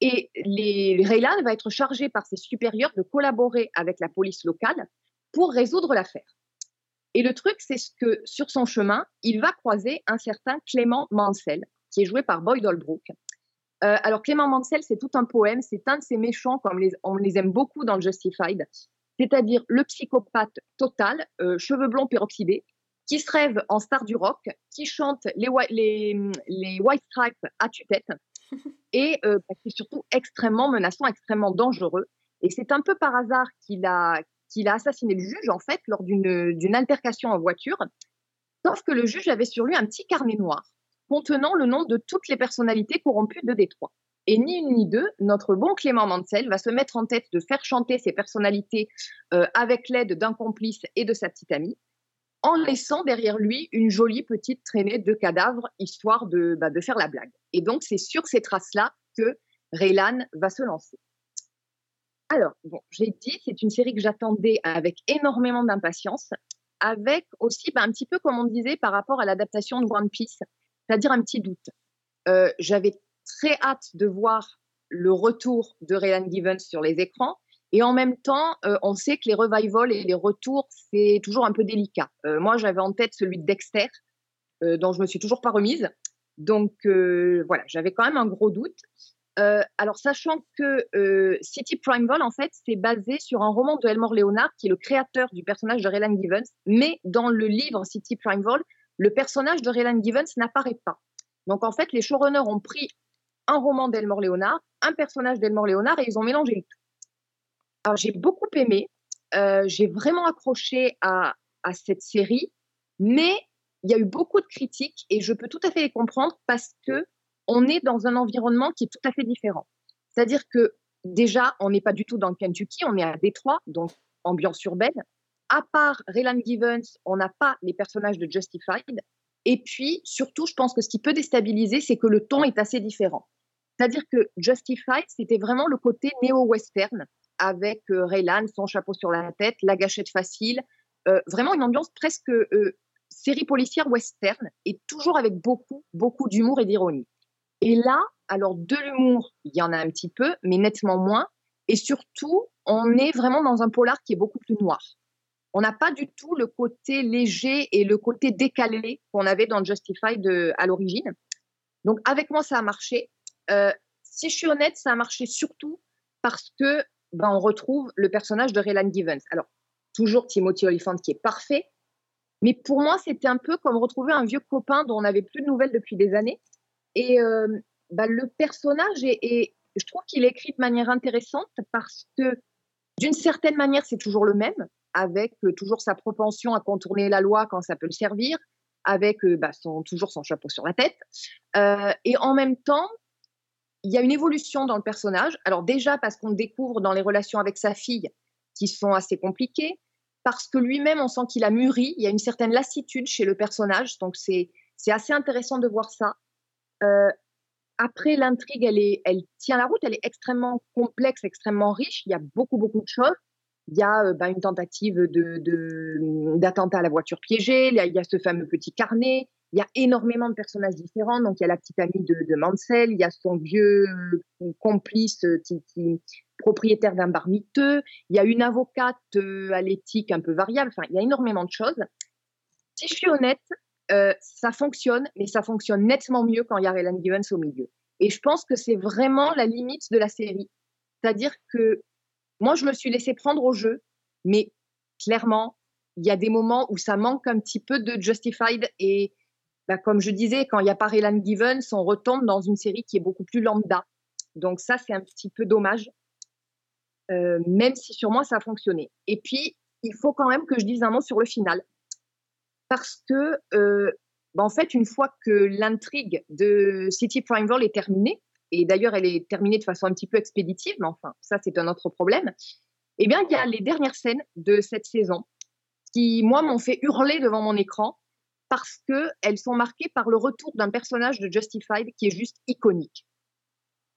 S2: Et les, Raylan va être chargé par ses supérieurs de collaborer avec la police locale pour résoudre l'affaire. Et le truc, c'est ce que sur son chemin, il va croiser un certain Clément Mansell, qui est joué par Boyd Holbrook. Euh, alors Clément Mansell, c'est tout un poème, c'est un de ces méchants, comme les, on les aime beaucoup dans le Justified, c'est-à-dire le psychopathe total, euh, cheveux blonds peroxydés, qui se rêve en star du rock, qui chante les, Whi- les, les White Stripes à tue-tête, et euh, bah, qui est surtout extrêmement menaçant, extrêmement dangereux. Et c'est un peu par hasard qu'il a, qu'il a assassiné le juge, en fait, lors d'une altercation en voiture. Sauf que le juge avait sur lui un petit carnet noir contenant le nom de toutes les personnalités corrompues de Détroit. Et ni une ni deux, notre bon Clément Mansell va se mettre en tête de faire chanter ces personnalités euh, avec l'aide d'un complice et de sa petite amie, en laissant derrière lui une jolie petite traînée de cadavres, histoire de, bah, de faire la blague. Et donc, c'est sur ces traces-là que Raylan va se lancer. Alors, bon, j'ai dit, c'est une série que j'attendais avec énormément d'impatience, avec aussi bah, un petit peu, comme on disait, par rapport à l'adaptation de One Piece, c'est-à-dire un petit doute. Euh, J'avais très hâte de voir le retour de Raylan Givens sur les écrans. Et en même temps, euh, on sait que les revivals et les retours, c'est toujours un peu délicat. Euh, moi, j'avais en tête celui de Dexter, dont je me suis toujours pas remise. Donc voilà, j'avais quand même un gros doute. Euh, alors, sachant que euh, City Primeval, en fait, c'est basé sur un roman de Elmore Leonard, qui est le créateur du personnage de Raylan Givens, mais dans le livre City Primeval, le personnage de Raylan Givens n'apparaît pas. Donc, en fait, les showrunners ont pris un roman d'Elmore Leonard, un personnage d'Elmore Leonard, et ils ont mélangé le tout. Alors, j'ai beaucoup aimé, euh, j'ai vraiment accroché à, à cette série, mais il y a eu beaucoup de critiques, et je peux tout à fait les comprendre parce que on est dans un environnement qui est tout à fait différent. C'est-à-dire que déjà, on n'est pas du tout dans le Kentucky, on est à Détroit, donc ambiance urbaine. À part Raylan Givens, on n'a pas les personnages de Justified. Et puis, surtout, je pense que ce qui peut déstabiliser, c'est que le ton est assez différent. C'est-à-dire que Justified, c'était vraiment le côté néo-western, avec euh, Raylan, son chapeau sur la tête, la gâchette facile, euh, vraiment une ambiance presque euh, série policière western, et toujours avec beaucoup, beaucoup d'humour et d'ironie. Et là, alors de l'humour, il y en a un petit peu, mais nettement moins. Et surtout, on est vraiment dans un polar qui est beaucoup plus noir. On n'a pas du tout le côté léger et le côté décalé qu'on avait dans Justified à l'origine. Donc avec moi, ça a marché. Euh, si je suis honnête, ça a marché surtout parce que ben, on retrouve le personnage de Raylan Givens. Alors, toujours Timothy Olyphant qui est parfait, mais pour moi, c'était un peu comme retrouver un vieux copain dont on n'avait plus de nouvelles depuis des années. Et bah, le personnage je trouve qu'il est écrit de manière intéressante parce que d'une certaine manière, c'est toujours le même, avec euh, toujours sa propension à contourner la loi quand ça peut le servir, avec euh, bah, toujours son chapeau sur la tête. Euh, et en même temps, il y a une évolution dans le personnage. Alors déjà parce qu'on découvre dans les relations avec sa fille qui sont assez compliquées, parce que lui-même, on sent qu'il a mûri, il y a une certaine lassitude chez le personnage, donc c'est assez intéressant de voir ça. Euh, après, l'intrigue, elle, tient la route, elle est extrêmement complexe, extrêmement riche. Il y a beaucoup, beaucoup de choses. Il y a euh, bah, une tentative de- d'attentat à la voiture piégée. Il y, a, ce fameux petit carnet. Il y a énormément de personnages différents. Donc, il y a la petite amie de, Mansell. Il y a son vieux euh, complice propriétaire d'un bar miteux. Il y a une avocate à l'éthique un peu variable. Enfin, il y a énormément de choses. Si je suis honnête, euh, ça fonctionne, mais ça fonctionne nettement mieux quand il y a Raylan Givens au milieu. Et je pense que c'est vraiment la limite de la série. C'est-à-dire que moi, je me suis laissée prendre au jeu, mais clairement, il y a des moments où ça manque un petit peu de Justified. Et bah, comme je disais, quand il n'y a pas Raylan Givens, on retombe dans une série qui est beaucoup plus lambda. Donc ça, c'est un petit peu dommage, euh, même si sur moi, ça a fonctionné. Et puis, il faut quand même que je dise un mot sur le final. Parce que, euh, bah, en fait, une fois que l'intrigue de City Primeval est terminée, et d'ailleurs, elle est terminée de façon un petit peu expéditive, mais enfin, ça, c'est un autre problème, eh bien, il y a les dernières scènes de cette saison qui, moi, m'ont fait hurler devant mon écran parce qu'elles sont marquées par le retour d'un personnage de Justified qui est juste iconique,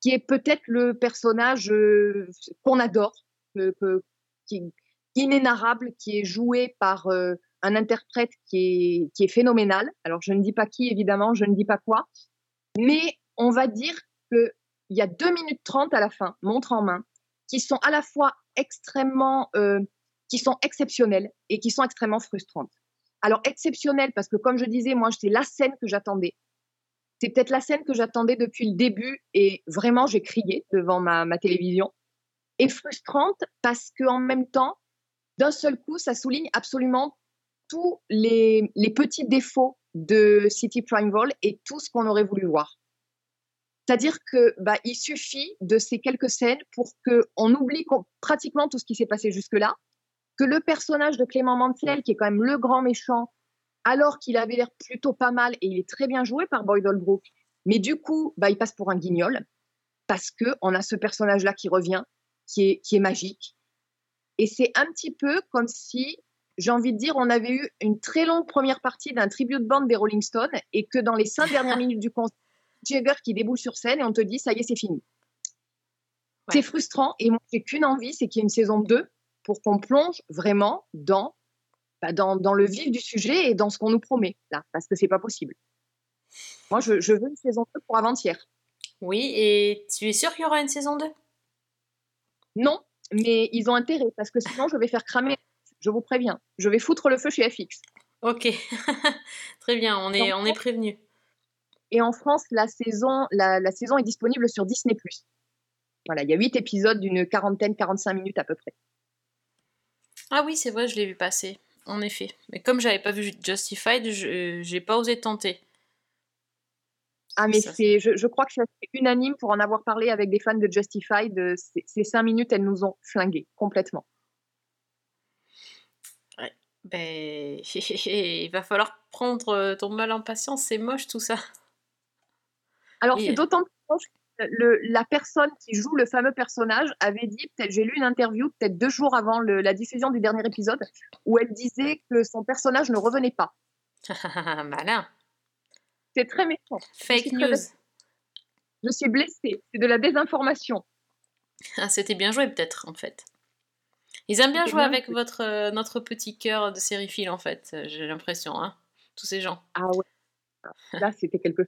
S2: qui est peut-être le personnage euh, qu'on adore, qui est inénarrable, qui est joué par euh, un interprète qui est, qui est phénoménal. Alors, je ne dis pas qui, évidemment, je ne dis pas quoi, mais on va dire qu'il y a 2 minutes 30 à la fin, montre en main, qui sont à la fois extrêmement, euh, qui sont exceptionnelles et qui sont extrêmement frustrantes. Alors exceptionnelles parce que comme je disais, moi c'est la scène que j'attendais. C'est peut-être la scène que j'attendais depuis le début et vraiment j'ai crié devant ma, ma télévision. Et frustrante parce qu'en même temps, d'un seul coup, ça souligne absolument tous les, petits défauts de City Primeval et tout ce qu'on aurait voulu voir. C'est-à-dire que bah, il suffit de ces quelques scènes pour qu'on oublie pratiquement tout ce qui s'est passé jusque-là, que le personnage de Clément Mantiel, qui est quand même le grand méchant, alors qu'il avait l'air plutôt pas mal et il est très bien joué par Boyd Holbrook, mais du coup, bah, il passe pour un guignol parce que on a ce personnage-là qui revient, qui est magique. Et c'est un petit peu comme si, j'ai envie de dire, on avait eu une très longue première partie d'un tribute band des Rolling Stones et que dans les cinq dernières minutes du concert, Jagger qui déboule sur scène et on te dit ça y est, c'est fini. C'est frustrant et moi, j'ai qu'une envie, c'est qu'il y ait une saison 2 pour qu'on plonge vraiment dans, bah, dans, dans, le vif du sujet et dans ce qu'on nous promet là, parce que c'est pas possible. Moi, je, je, veux une saison 2 pour avant-hier.
S1: Oui, et tu es sûr qu'il y aura une saison 2
S2: Non, mais ils ont intérêt parce que sinon, je vais faire cramer. Je vous préviens, je vais foutre le feu chez FX.
S1: Ok, très bien, on est, Donc, on est prévenu.
S2: Et en France, la saison, la, la saison est disponible sur Disney+. Voilà, il y a huit épisodes d'une quarantaine, 45 minutes à peu près.
S1: Ah oui, c'est vrai, je l'ai vu passer, en effet. Mais comme j'avais pas vu Justified, je j'ai pas osé tenter.
S2: Ah mais c'est, je, je, crois que c'est unanime pour en avoir parlé avec des fans de Justified. Ces, ces cinq minutes, elles nous ont flingués complètement.
S1: Ben il va falloir prendre ton mal en patience. C'est moche tout ça.
S2: Alors, c'est d'autant plus proche que le, la personne qui joue le fameux personnage avait dit, peut-être j'ai lu une interview, peut-être deux jours avant le, la diffusion du dernier épisode, où elle disait que son personnage ne revenait pas.
S1: Malin.
S2: C'est très méchant.
S1: Fake news.
S2: Je suis blessée. C'est de la désinformation.
S1: Ah, c'était bien joué, peut-être, en fait. Ils aiment bien jouer bien avec votre, euh, notre petit cœur de sériephile, en fait, j'ai l'impression, hein, tous ces gens.
S2: Ah ouais. Là, c'était quelque chose.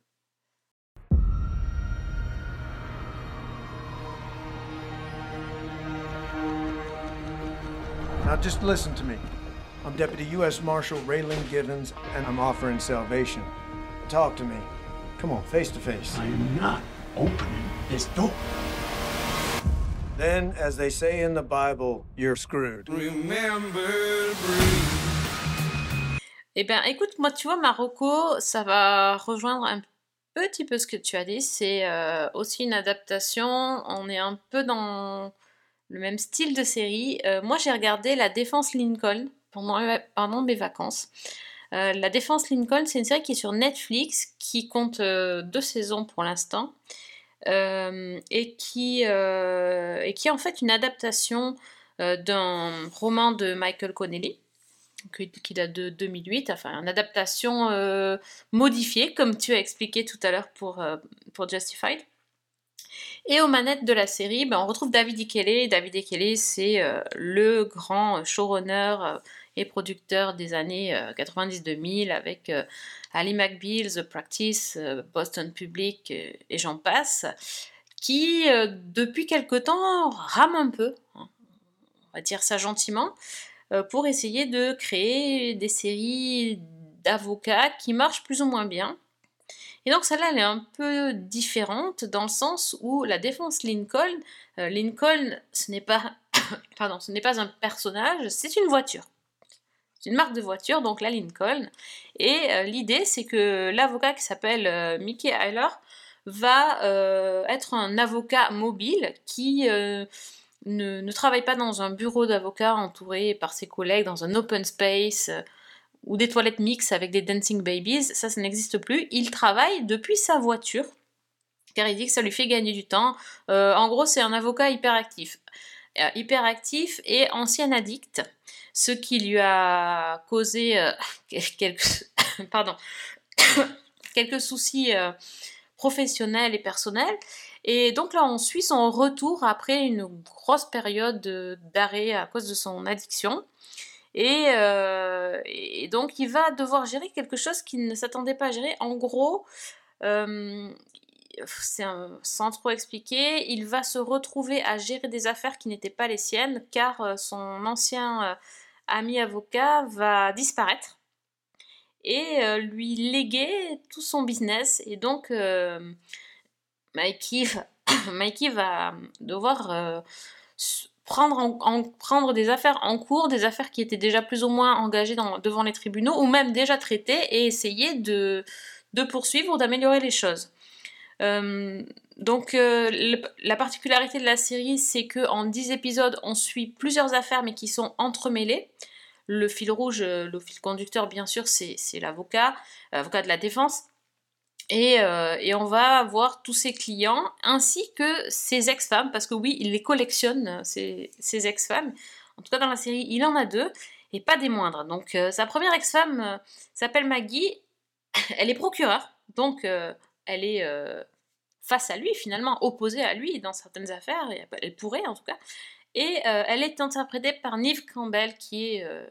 S7: Now just listen to me. I'm Deputy U.S. Marshal Raylan Givens, and I'm offering salvation. Talk to me. Come on, face to face.
S8: I am not opening this door.
S7: Then, as they say in the Bible, you're screwed.
S9: Remember,
S1: Eh bien, écoute, moi, tu vois, Marocco, ça va rejoindre un petit peu ce que tu as dit. C'est euh, aussi une adaptation. On est un peu dans le même style de série. Euh, moi, j'ai regardé La Défense Lincoln pendant, pendant mes vacances. Euh, la Défense Lincoln, c'est une série qui est sur Netflix, qui compte euh, deux saisons pour l'instant, euh, et, qui, euh, et qui est en fait une adaptation d'un roman de Michael Connelly, qui date de 2008, enfin une adaptation modifiée, comme tu as expliqué tout à l'heure pour, pour Justified. Et aux manettes de la série, ben, on retrouve David Ikele. David Ikele, c'est euh, le grand showrunner euh, et producteur des années euh, 90-2000 avec euh, Ali McBeal, The Practice, euh, Boston Public et j'en passe, qui depuis quelque temps rame un peu, hein, on va dire ça gentiment, pour essayer de créer des séries d'avocats qui marchent plus ou moins bien. Et donc celle-là, elle est un peu différente dans le sens où la défense Lincoln, euh, Lincoln, ce n'est pas, pardon, ce n'est pas un personnage, c'est une voiture. C'est une marque de voiture, donc la Lincoln. Et euh, l'idée, c'est que l'avocat qui s'appelle euh, Mickey Heiler va euh, être un avocat mobile qui ne, ne travaille pas dans un bureau d'avocat entouré par ses collègues dans un open space ou des toilettes mixtes avec des dancing babies. Ça, ça n'existe plus. Il travaille depuis sa voiture car il dit que ça lui fait gagner du temps. En gros, c'est un avocat hyperactif. Hyperactif et ancien addict, ce qui lui a causé euh, quelques, soucis euh, professionnels et personnels. Et donc là, on suit son retour après une grosse période de- d'arrêt à cause de son addiction. Et, euh, et donc, il va devoir gérer quelque chose qu'il ne s'attendait pas à gérer. En gros, sans trop expliquer, il va se retrouver à gérer des affaires qui n'étaient pas les siennes, car son ancien ami avocat va disparaître et euh, lui léguer tout son business. Et donc, euh, Mikey, Mikey va devoir euh, prendre, en, en- prendre des affaires en cours, des affaires qui étaient déjà plus ou moins engagées devant les tribunaux, ou même déjà traitées, et essayer de poursuivre ou d'améliorer les choses. Euh, donc euh, la particularité de la série, c'est que en 10 épisodes, on suit plusieurs affaires mais qui sont entremêlées. Le fil rouge, euh, le fil conducteur, bien sûr, c'est l'avocat, l'avocat de la défense. Et, on va voir tous ses clients ainsi que ses ex-femmes, parce que oui, il les collectionne, ses, ex-femmes. En tout cas, dans la série, il en a deux, et pas des moindres. Donc, sa première ex-femme s'appelle Maggie. Elle est procureure, donc elle est euh, face à lui, finalement, opposée à lui dans certaines affaires, elle pourrait en tout cas. Et euh, elle est interprétée par Neve Campbell, qui est euh,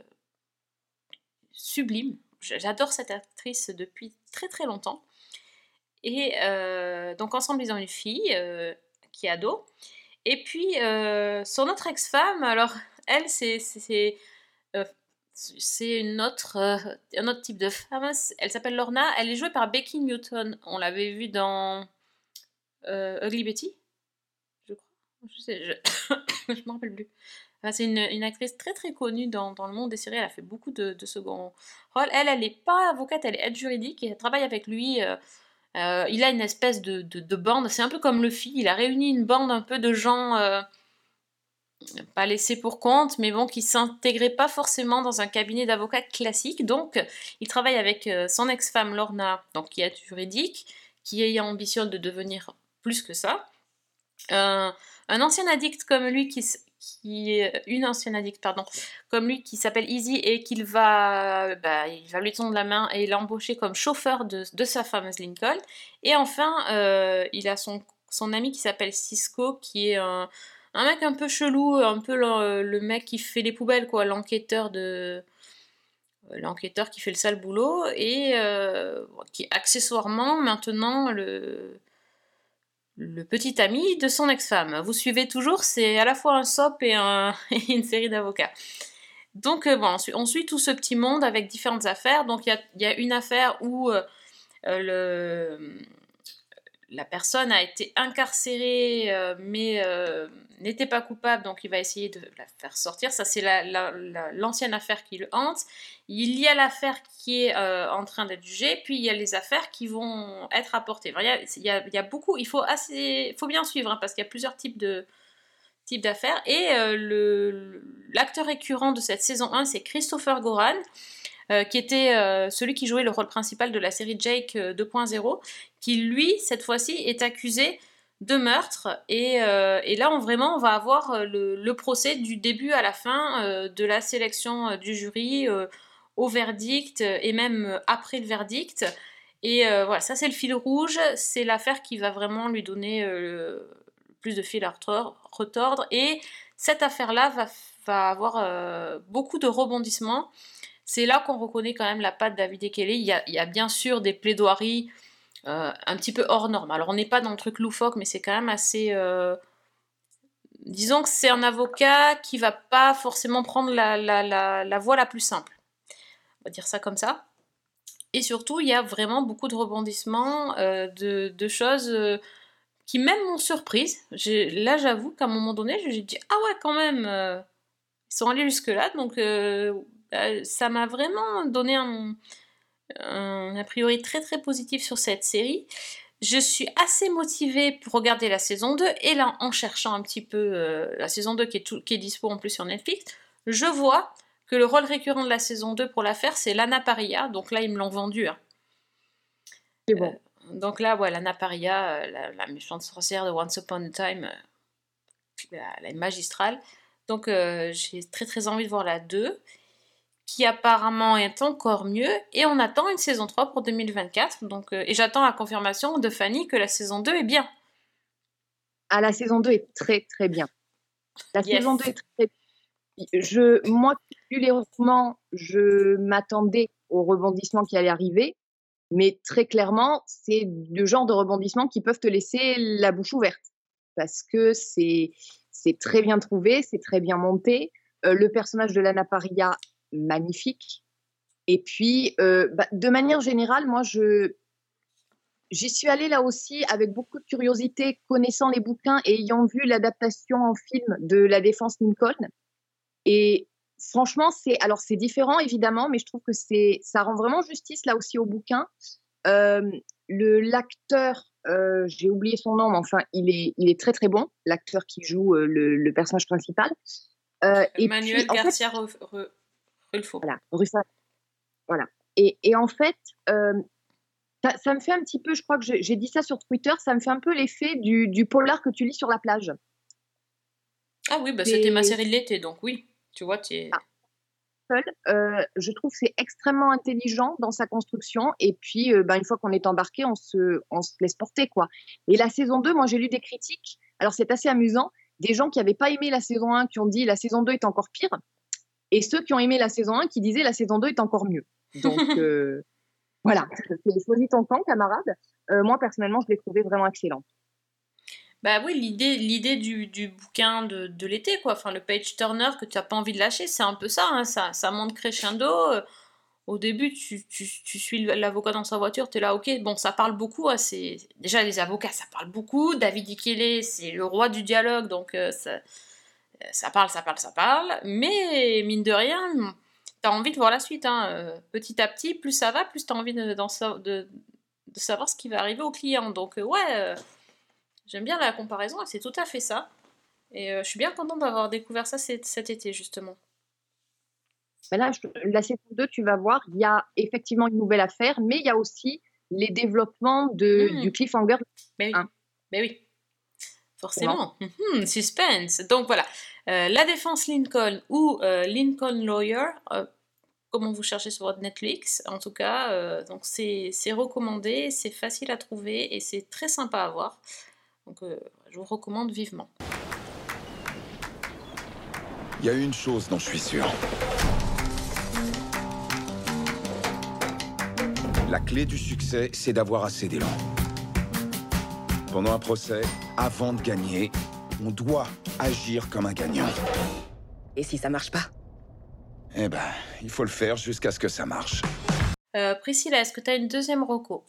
S1: sublime. J'adore cette actrice depuis très très longtemps. Et donc ensemble, ils ont une fille qui est ado. Et puis, son autre ex-femme, alors, elle, c'est... c'est- une autre, euh, un autre type de femme. Elle s'appelle Lorna. Elle est jouée par Becky Newton. On l'avait vue dans euh, Ugly Betty, je crois. Je sais, je, je me rappelle plus. Enfin, c'est une, une actrice très très connue dans, dans le monde des séries. Elle a fait beaucoup de, de second rôles. Elle, elle n'est pas avocate, elle est aide juridique et elle travaille avec lui. euh, il a une espèce de, de, de bande. C'est un peu comme le fil. Il a réuni une bande un peu de gens. Euh, pas laissés pour compte, mais bon, qui s'intégraient pas forcément dans un cabinet d'avocats classique. Donc, il travaille avec euh, son ex-femme Lorna, donc qui est juridique, qui est ambitionne de devenir plus que ça. Euh, un ancien addict comme lui qui, est une ancienne addict pardon comme lui qui s'appelle Easy et qu'il va bah, il va lui tendre la main et l'embaucher comme chauffeur de, de sa fameuse Lincoln et enfin euh, il a son, son ami qui s'appelle Cisco qui est un, un mec un peu chelou un peu le, mec qui fait les poubelles quoi l'enquêteur de l'enquêteur qui fait le sale boulot et euh, qui accessoirement maintenant le le petit ami de son ex-femme. Vous suivez toujours, c'est à la fois un sop et, un- et une série d'avocats. Donc euh, bon, on suit, on suit tout ce petit monde avec différentes affaires. Donc il y a, une affaire où euh, euh, le, la personne a été incarcérée euh, mais euh, n'était pas coupable, donc il va essayer de la faire sortir. Ça c'est la- la- la- l'ancienne affaire qui le hante. Il y a l'affaire qui est euh, en train d'être jugée, puis il y a les affaires qui vont être apportées. Il, y a, beaucoup, il faut, bien suivre hein, parce qu'il y a plusieurs types de types d'affaires. Et l'acteur récurrent de cette saison 1, c'est Christopher Goran, euh, qui était euh, celui qui jouait le rôle principal de la série Jake euh, 2.0, qui lui, cette fois-ci, est accusé de meurtre. Et, euh, et là, on, vraiment, on va avoir euh, le, procès du début à la fin euh, de la sélection euh, du jury euh, au verdict euh, et même euh, après le verdict. Et euh, voilà, ça c'est le fil rouge, c'est l'affaire qui va vraiment lui donner euh, plus de fil à retor- retordre. Et cette affaire-là va, va avoir euh, beaucoup de rebondissements. C'est là qu'on reconnaît quand même la patte David et Kelly. Il y a, bien sûr des plaidoiries euh, un petit peu hors norme. Alors on n'est pas dans le truc loufoque, mais c'est quand même assez... euh, Disons que c'est un avocat qui va pas forcément prendre la, voie la plus simple. On va dire ça comme ça. Et surtout, il y a vraiment beaucoup de rebondissements, euh, de, choses qui même m'ont surprise. Là, j'avoue qu'à un moment donné, j'ai dit Ah ouais, quand même, ils sont allés jusque-là. Donc, ça m'a vraiment donné un, un a priori très très positif sur cette série. Je suis assez motivée pour regarder la saison 2 et là, en cherchant un petit peu euh, la saison 2 qui est, tout- qui est dispo en plus sur Netflix, je vois que le rôle récurrent de la saison 2 pour la faire, c'est Lana Paria. Donc là, ils me l'ont vendu. hein.
S2: C'est bon.
S1: Donc là, ouais, Lana Paria, euh, la, la méchante sorcière de Once Upon a Time, euh, elle est magistrale. Donc euh, j'ai très très envie de voir la 2, qui apparemment est encore mieux. Et on attend une saison 3 pour 2024. Donc, euh, et j'attends la confirmation de Fanny que la saison 2 est bien.
S2: Ah, la saison 2 est très très bien. La
S1: Yes.
S2: saison 2 est très je, moi, lu les romans, je m'attendais au rebondissement qui allait arriver, mais très clairement, c'est le genre de rebondissement qui peuvent te laisser la bouche ouverte parce que c'est c'est très bien trouvé, c'est très bien monté. Euh, le personnage de Lana Paria, magnifique. Et puis, euh, bah, de manière générale, moi, je j'y suis allée là aussi avec beaucoup de curiosité, connaissant les bouquins et ayant vu l'adaptation en film de La Défense Lincoln. Et franchement, c'est alors c'est différent évidemment, mais je trouve que c'est ça rend vraiment justice là aussi au bouquin. Euh, le l'acteur, euh, j'ai oublié son nom, mais enfin il est il est très très bon, l'acteur qui joue euh, le, le personnage principal. Euh, et
S1: Manuel
S2: puis, en fait,
S1: Garcia Ru- Rulfo.
S2: voilà. Voilà. Et, et en fait, euh, ça, ça me fait un petit peu, je crois que j'ai dit ça sur Twitter, ça me fait un peu l'effet du, du polar que tu lis sur la plage.
S1: Ah oui, bah, c'était ma série de l'été, donc oui. Tu vois, tu es...
S2: Ah. Euh, je trouve que c'est extrêmement intelligent dans sa construction. Et puis, euh, ben, une fois qu'on est embarqué, on se, on se laisse porter. quoi. Et la saison 2, moi, j'ai lu des critiques. Alors, c'est assez amusant. Des gens qui n'avaient pas aimé la saison 1 qui ont dit la saison 2 est encore pire. Et ceux qui ont aimé la saison 1 qui disaient la saison 2 est encore mieux. Donc, euh, voilà. Choisis ton camp, camarade. Euh, moi, personnellement, je l'ai trouvé vraiment excellent.
S1: Bah oui, l'idée, l'idée du, du bouquin de, de l'été, quoi. Enfin, le page turner que tu n'as pas envie de lâcher, c'est un peu ça, hein. ça. Ça monte crescendo. Euh, Au début, tu, tu, tu suis l'avocat dans sa voiture, tu es là, ok, bon, ça parle beaucoup. hein, c'est... Déjà, les avocats, ça parle beaucoup. David Ikele, c'est le roi du dialogue, donc euh, ça, ça parle, ça parle, ça parle. Mais mine de rien, tu as envie de voir la suite. hein. Euh, Petit à petit, plus ça va, plus tu as envie de, savoir ce qui va arriver au client. Donc, euh, ouais. euh, J'aime bien la comparaison c'est tout à fait ça. Et euh, je suis bien contente d'avoir découvert ça cet, été, justement.
S2: Mais là, je- la saison 2, tu vas voir, il y a effectivement une nouvelle affaire, mais il y a aussi les développements de,
S1: Mm.
S2: du cliffhanger.
S1: Mais oui.
S2: Hein.
S1: Mais oui. Forcément. Mhm, suspense. Donc voilà. Euh, la défense Lincoln ou euh, Lincoln Lawyer, euh, comment vous cherchez sur votre Netflix, en tout cas, euh, donc c'est c'est recommandé, c'est facile à trouver et c'est très sympa à voir. Donc euh, je vous recommande vivement.
S10: Il y a une chose dont je suis sûr. La clé du succès, c'est d'avoir assez d'élan. Pendant un procès, avant de gagner, on doit agir comme un gagnant.
S11: Et si ça marche pas?
S10: Eh ben, il faut le faire jusqu'à ce que ça marche.
S1: Euh, Priscilla, est-ce que tu as une deuxième reco?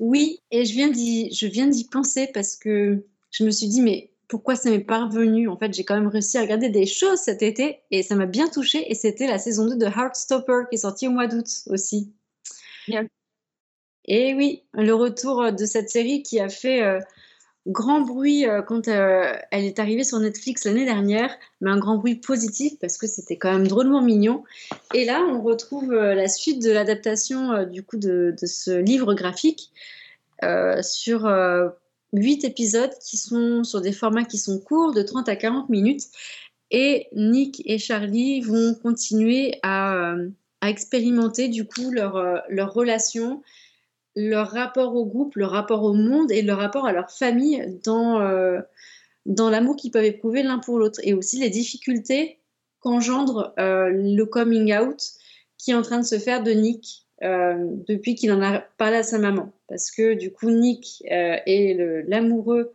S3: Oui, et je viens d'y, je viens d'y penser parce que je me suis dit, mais pourquoi ça m'est pas revenu? En fait, j'ai quand même réussi à regarder des choses cet été et ça m'a bien touchée. Et c'était la saison 2 de Heartstopper qui est sortie au mois d'août aussi.
S2: Bien.
S3: Et oui, le retour de cette série qui a fait euh, grand bruit euh, quand euh, elle est arrivée sur Netflix l'année dernière, mais un grand bruit positif parce que c'était quand même drôlement mignon. Et là, on retrouve euh, la suite de l'adaptation euh, du coup de, ce livre graphique euh, sur euh, huit épisodes qui sont sur des formats qui sont courts, de 30 à 40 minutes. Et Nick et Charlie vont continuer à, euh, expérimenter du coup euh, leur relation, leur rapport au groupe, leur rapport au monde et leur rapport à leur famille dans, euh, dans l'amour qu'ils peuvent éprouver l'un pour l'autre. Et aussi les difficultés qu'engendre euh, le coming out qui est en train de se faire de Nick euh, depuis qu'il en a parlé à sa maman. Parce que du coup, Nick est l'amoureux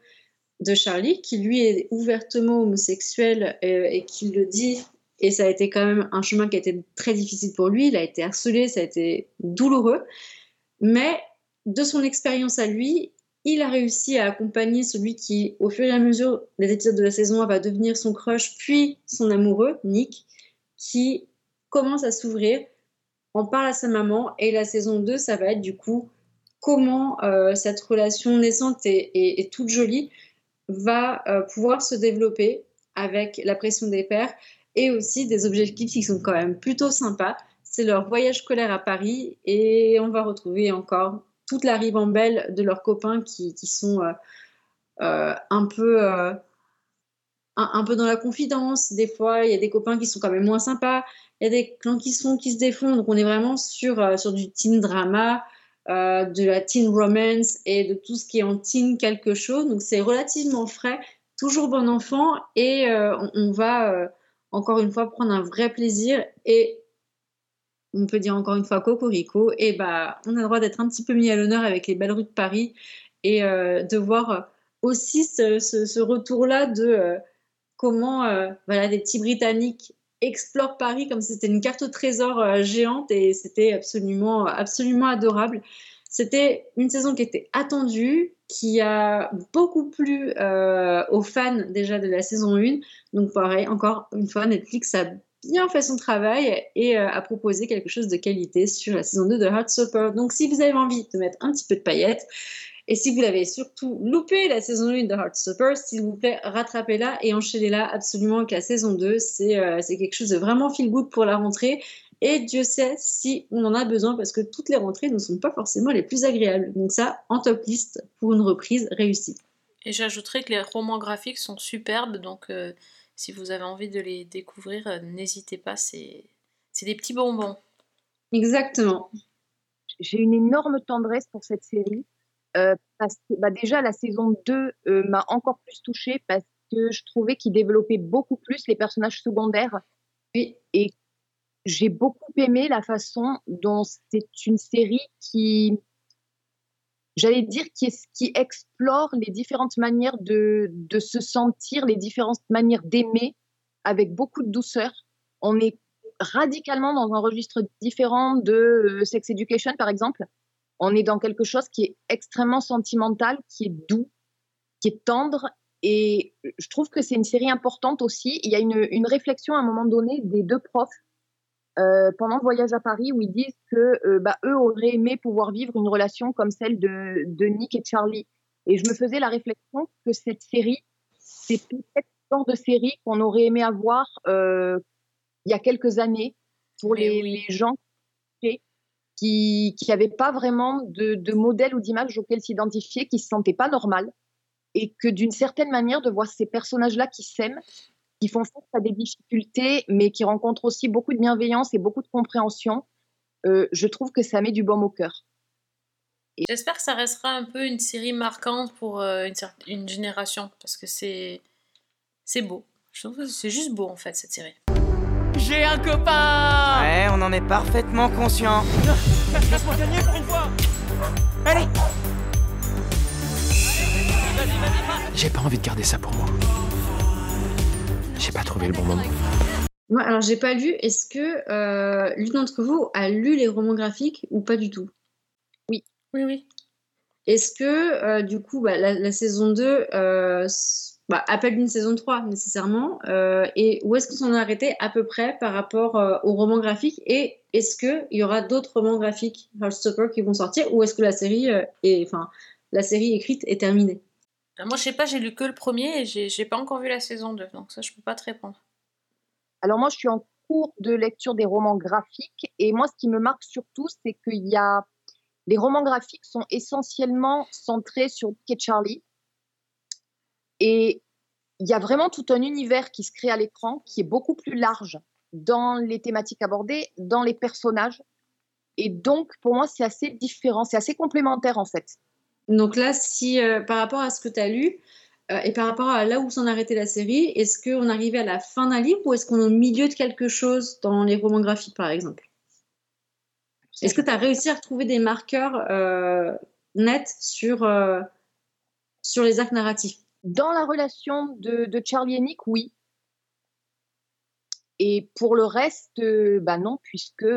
S3: de Charlie, qui lui est ouvertement homosexuel et qui le dit Et ça a été quand même un chemin qui a été très difficile pour lui. Il a été harcelé, ça a été douloureux. Mais de son expérience à lui, il a réussi à accompagner celui qui, au fur et à mesure des épisodes de la saison 1, va devenir son crush, puis son amoureux, Nick, qui commence à s'ouvrir, en parle à sa maman. Et la saison 2, ça va être du coup comment euh, cette relation naissante et, toute jolie va euh, pouvoir se développer avec la pression des pères et aussi des objectifs qui sont quand même plutôt sympas. C'est leur voyage scolaire à Paris et on va retrouver encore toute la ribambelle de leurs copains qui, sont euh, un peu un, peu dans la confidence. Des fois, il y a des copains qui sont quand même moins sympas. Il y a des clans qui qui se défont. Donc, on est vraiment sur, sur du teen drama, euh, de la teen romance et de tout ce qui est en teen quelque chose. Donc c'est relativement frais, toujours bon enfant et euh, on, va euh, encore une fois prendre un vrai plaisir et on peut dire encore une fois cocorico et bah on a le droit d'être un petit peu mis à l'honneur avec les belles rues de Paris et de voir aussi ce, retour-là de comment voilà des petits Britanniques explore Paris comme si c'était une carte au trésor euh, géante et c'était absolument, absolument adorable. C'était une saison qui était attendue, qui a beaucoup plu euh, aux fans déjà de la saison 1. Donc pareil, encore une fois, Netflix a bien fait son travail et euh, a proposé quelque chose de qualité sur la saison 2 de Heartstopper. Donc si vous avez envie de mettre un petit peu de paillettes, et si vous l'avez surtout loupé la saison 1 de Heartstopper, s'il vous plaît, rattrapez-la et enchaînez-la absolument avec la saison 2. Euh, c'est quelque chose de vraiment feel good pour la rentrée. Et Dieu sait si on en a besoin parce que toutes les rentrées ne sont pas forcément les plus agréables. Donc ça, en top liste pour une reprise réussie.
S1: Et j'ajouterais que les romans graphiques sont superbes, donc euh, si vous avez envie de les découvrir, euh, n'hésitez pas, c'est des petits bonbons.
S3: Exactement.
S2: J'ai une énorme tendresse pour cette série. Euh, parce que bah, déjà la saison 2 euh, m'a encore plus touchée parce que je trouvais qu'il développait beaucoup plus les personnages secondaires et, et j'ai beaucoup aimé la façon dont c'est une série qui j'allais dire qui, qui explore les différentes manières de, de se sentir, les différentes manières d'aimer avec beaucoup de douceur. On est radicalement dans un registre différent de euh, Sex Education, par exemple, on est dans quelque chose qui est extrêmement sentimental, qui est doux, qui est tendre. Et je trouve que c'est une série importante aussi. Il y a une, réflexion à un moment donné des deux profs euh, pendant le voyage à Paris où ils disent que euh, bah, eux auraient aimé pouvoir vivre une relation comme celle de, de Nick et Charlie. Et je me faisais la réflexion que cette série, c'est peut-être le genre de série qu'on aurait aimé avoir euh, il y a quelques années pour les, les gens qui n'avaient pas vraiment de, de modèle ou d'image auquel s'identifier, qui se sentaient pas normal, et que d'une certaine manière, de voir ces personnages-là qui s'aiment, qui font face à des difficultés, mais qui rencontrent aussi beaucoup de bienveillance et beaucoup de compréhension, euh, je trouve que ça met du baume au cœur.
S1: J'espère que ça restera un peu une série marquante pour euh, une, une, génération, parce que c'est c'est beau. Je trouve que c'est juste beau en fait cette série.
S4: J'ai un copain
S12: Ouais, on en est parfaitement conscient.
S4: Laisse-moi gagner pour une fois
S12: Allez
S6: J'ai pas envie de garder ça pour moi. J'ai pas trouvé le bon moment.
S3: Moi, alors j'ai pas lu. Est-ce que euh, l'une d'entre vous a lu les romans graphiques ou pas du tout?
S1: Oui. Oui, oui.
S3: Est-ce que, euh, du coup, bah, la, saison 2 euh, bah, appelle d'une saison 3 nécessairement. Euh, et où est-ce qu'on s'en est arrêté à peu près par rapport euh, au roman graphique Et est-ce qu'il y aura d'autres romans graphiques Heartstopper qui vont sortir? Ou est-ce que la série, euh, est, enfin, la série écrite est terminée?
S1: Moi, je sais pas, j'ai lu que le premier et j'ai pas encore vu la saison 2. Donc ça, je peux pas te répondre.
S2: Alors moi, je suis en cours de lecture des romans graphiques. Et moi, ce qui me marque surtout, c'est qu'il y a... Les romans graphiques sont essentiellement centrés sur Dick et Charlie et il y a vraiment tout un univers qui se crée à l'écran qui est beaucoup plus large dans les thématiques abordées, dans les personnages. Et donc, pour moi, c'est assez différent, c'est assez complémentaire en fait.
S3: Donc là, si euh, par rapport à ce que tu as lu euh, et par rapport à là où s'en arrêtait la série, est-ce qu'on arrivait à la fin d'un livre ou est-ce qu'on est au milieu de quelque chose dans les romans graphiques, par exemple? Est-ce que tu as réussi à retrouver des marqueurs euh, nets sur, sur les arcs narratifs?
S2: Dans la relation de, Charlie et Nick, oui. Et pour le reste, bah non, puisque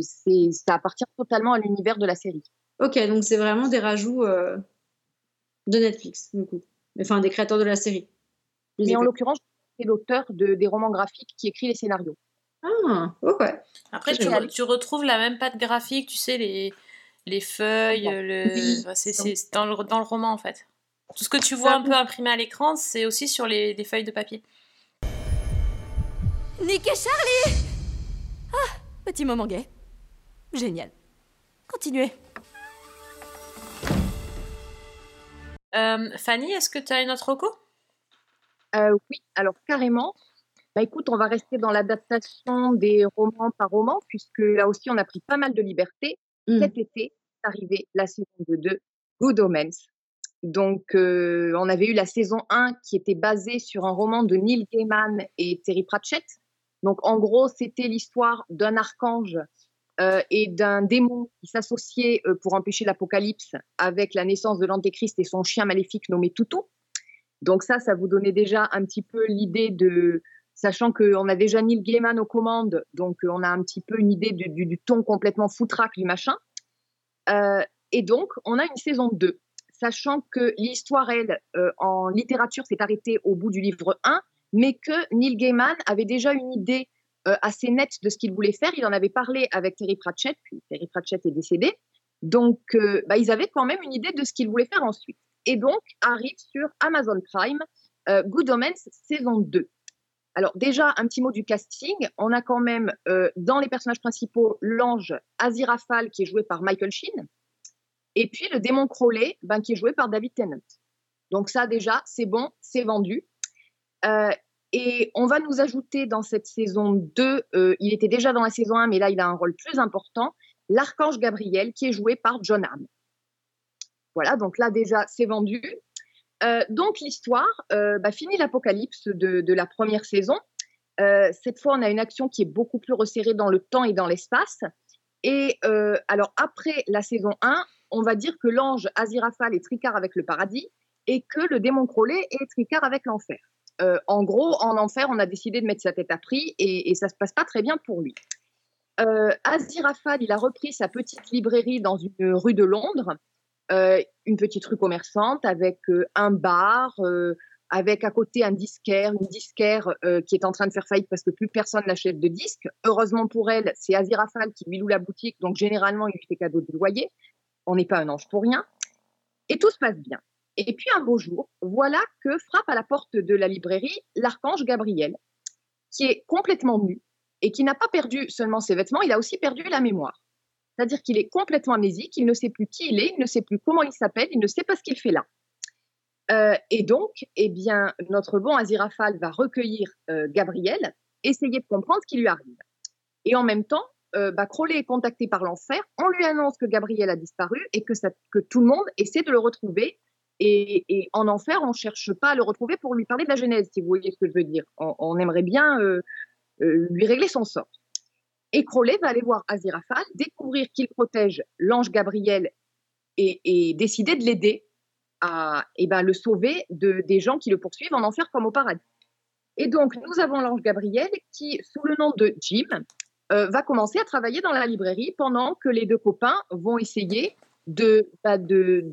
S2: c'est ça appartient totalement à l'univers de la série.
S3: Ok, donc c'est vraiment des rajouts euh, de Netflix, du coup. Enfin, des créateurs de la série.
S2: Mais en l'occurrence, c'est l'auteur de, des romans graphiques qui écrit les scénarios.
S3: Ah, ok.
S1: Après, tu,
S2: Génial.
S1: re- tu retrouves la même patte graphique, tu sais, les, les feuilles, le...
S3: Oui.
S1: enfin, c'est c'est dans le, dans le roman en fait. Tout ce que tu vois un peu imprimé à l'écran, c'est aussi sur les, les feuilles de papier.
S13: Nick et Charlie Ah, petit moment gay. Génial. Continuez.
S1: Euh, Fanny, est-ce que tu as une autre reco?
S2: Euh, oui, alors carrément. Bah écoute, on va rester dans l'adaptation des romans par roman, puisque là aussi on a pris pas mal de liberté.
S3: Mm.
S2: Cet été est arrivée la saison 2 de Good Omens. Donc, euh, on avait eu la saison 1 qui était basée sur un roman de Neil Gaiman et Terry Pratchett. Donc, en gros, c'était l'histoire d'un archange euh, et d'un démon qui s'associaient euh, pour empêcher l'apocalypse avec la naissance de l'Antéchrist et son chien maléfique nommé Toutou. Donc ça, ça vous donnait déjà un petit peu l'idée de, sachant qu'on a déjà Neil Gaiman aux commandes, donc euh, on a un petit peu une idée du, ton complètement foutraque du machin. Et donc, on a une saison 2, sachant que l'histoire, elle, en littérature, s'est arrêtée au bout du livre 1, mais que Neil Gaiman avait déjà une idée assez nette de ce qu'il voulait faire. Il en avait parlé avec Terry Pratchett, puis Terry Pratchett est décédé. Donc, euh, bah, ils avaient quand même une idée de ce qu'ils voulaient faire ensuite. Et donc, arrive sur Amazon Prime euh, Good Omens saison 2. Alors déjà, un petit mot du casting. On a quand même euh, dans les personnages principaux l'ange Aziraphale qui est joué par Michael Sheen. Et puis le démon Crowley ben, qui est joué par David Tennant. Donc ça déjà, c'est bon, c'est vendu. Et on va nous ajouter dans cette saison 2, euh, il était déjà dans la saison 1, mais là il a un rôle plus important, l'archange Gabriel qui est joué par John Hamm. Voilà, donc là déjà c'est vendu. Euh, donc l'histoire euh, bah, finit l'apocalypse de, de la première saison. Euh, cette fois, on a une action qui est beaucoup plus resserrée dans le temps et dans l'espace. Et alors après la saison 1, on va dire que l'ange Aziraphale est tricard avec le paradis et que le démon Crowley est tricard avec l'enfer. Euh, en gros, en enfer, on a décidé de mettre sa tête à prix et, ça se passe pas très bien pour lui. Euh, Aziraphale, il a repris sa petite librairie dans une rue de Londres, euh, une petite rue commerçante avec euh, un bar, avec à côté un disquaire, une disquaire qui est en train de faire faillite parce que plus personne n'achète de disques. Heureusement pour elle, c'est Aziraphale qui lui loue la boutique, donc généralement il lui fait cadeau de loyer. On n'est pas un ange pour rien. Et tout se passe bien. Et puis un beau jour, voilà que frappe à la porte de la librairie l'archange Gabriel, qui est complètement nu et qui n'a pas perdu seulement ses vêtements, il a aussi perdu la mémoire. C'est-à-dire qu'il est complètement amnésique, il ne sait plus qui il est, il ne sait plus comment il s'appelle, il ne sait pas ce qu'il fait là. Euh, et donc, eh bien, notre bon Aziraphale va recueillir euh, Gabriel, essayer de comprendre ce qui lui arrive. Et en même temps, euh, bah, Crowley est contacté par l'enfer, on lui annonce que Gabriel a disparu et que, tout le monde essaie de le retrouver. Et, et en enfer, on ne cherche pas à le retrouver pour lui parler de la Genèse, si vous voyez ce que je veux dire. On, aimerait bien euh, euh, lui régler son sort. Et Crowley va aller voir Aziraphale, découvrir qu'il protège l'ange Gabriel et, et décider de l'aider à eh ben, le sauver de, des gens qui le poursuivent en enfer comme au paradis. Et donc, nous avons l'ange Gabriel qui, sous le nom de Jim, euh, va commencer à travailler dans la librairie pendant que les deux copains vont essayer de, bah, de,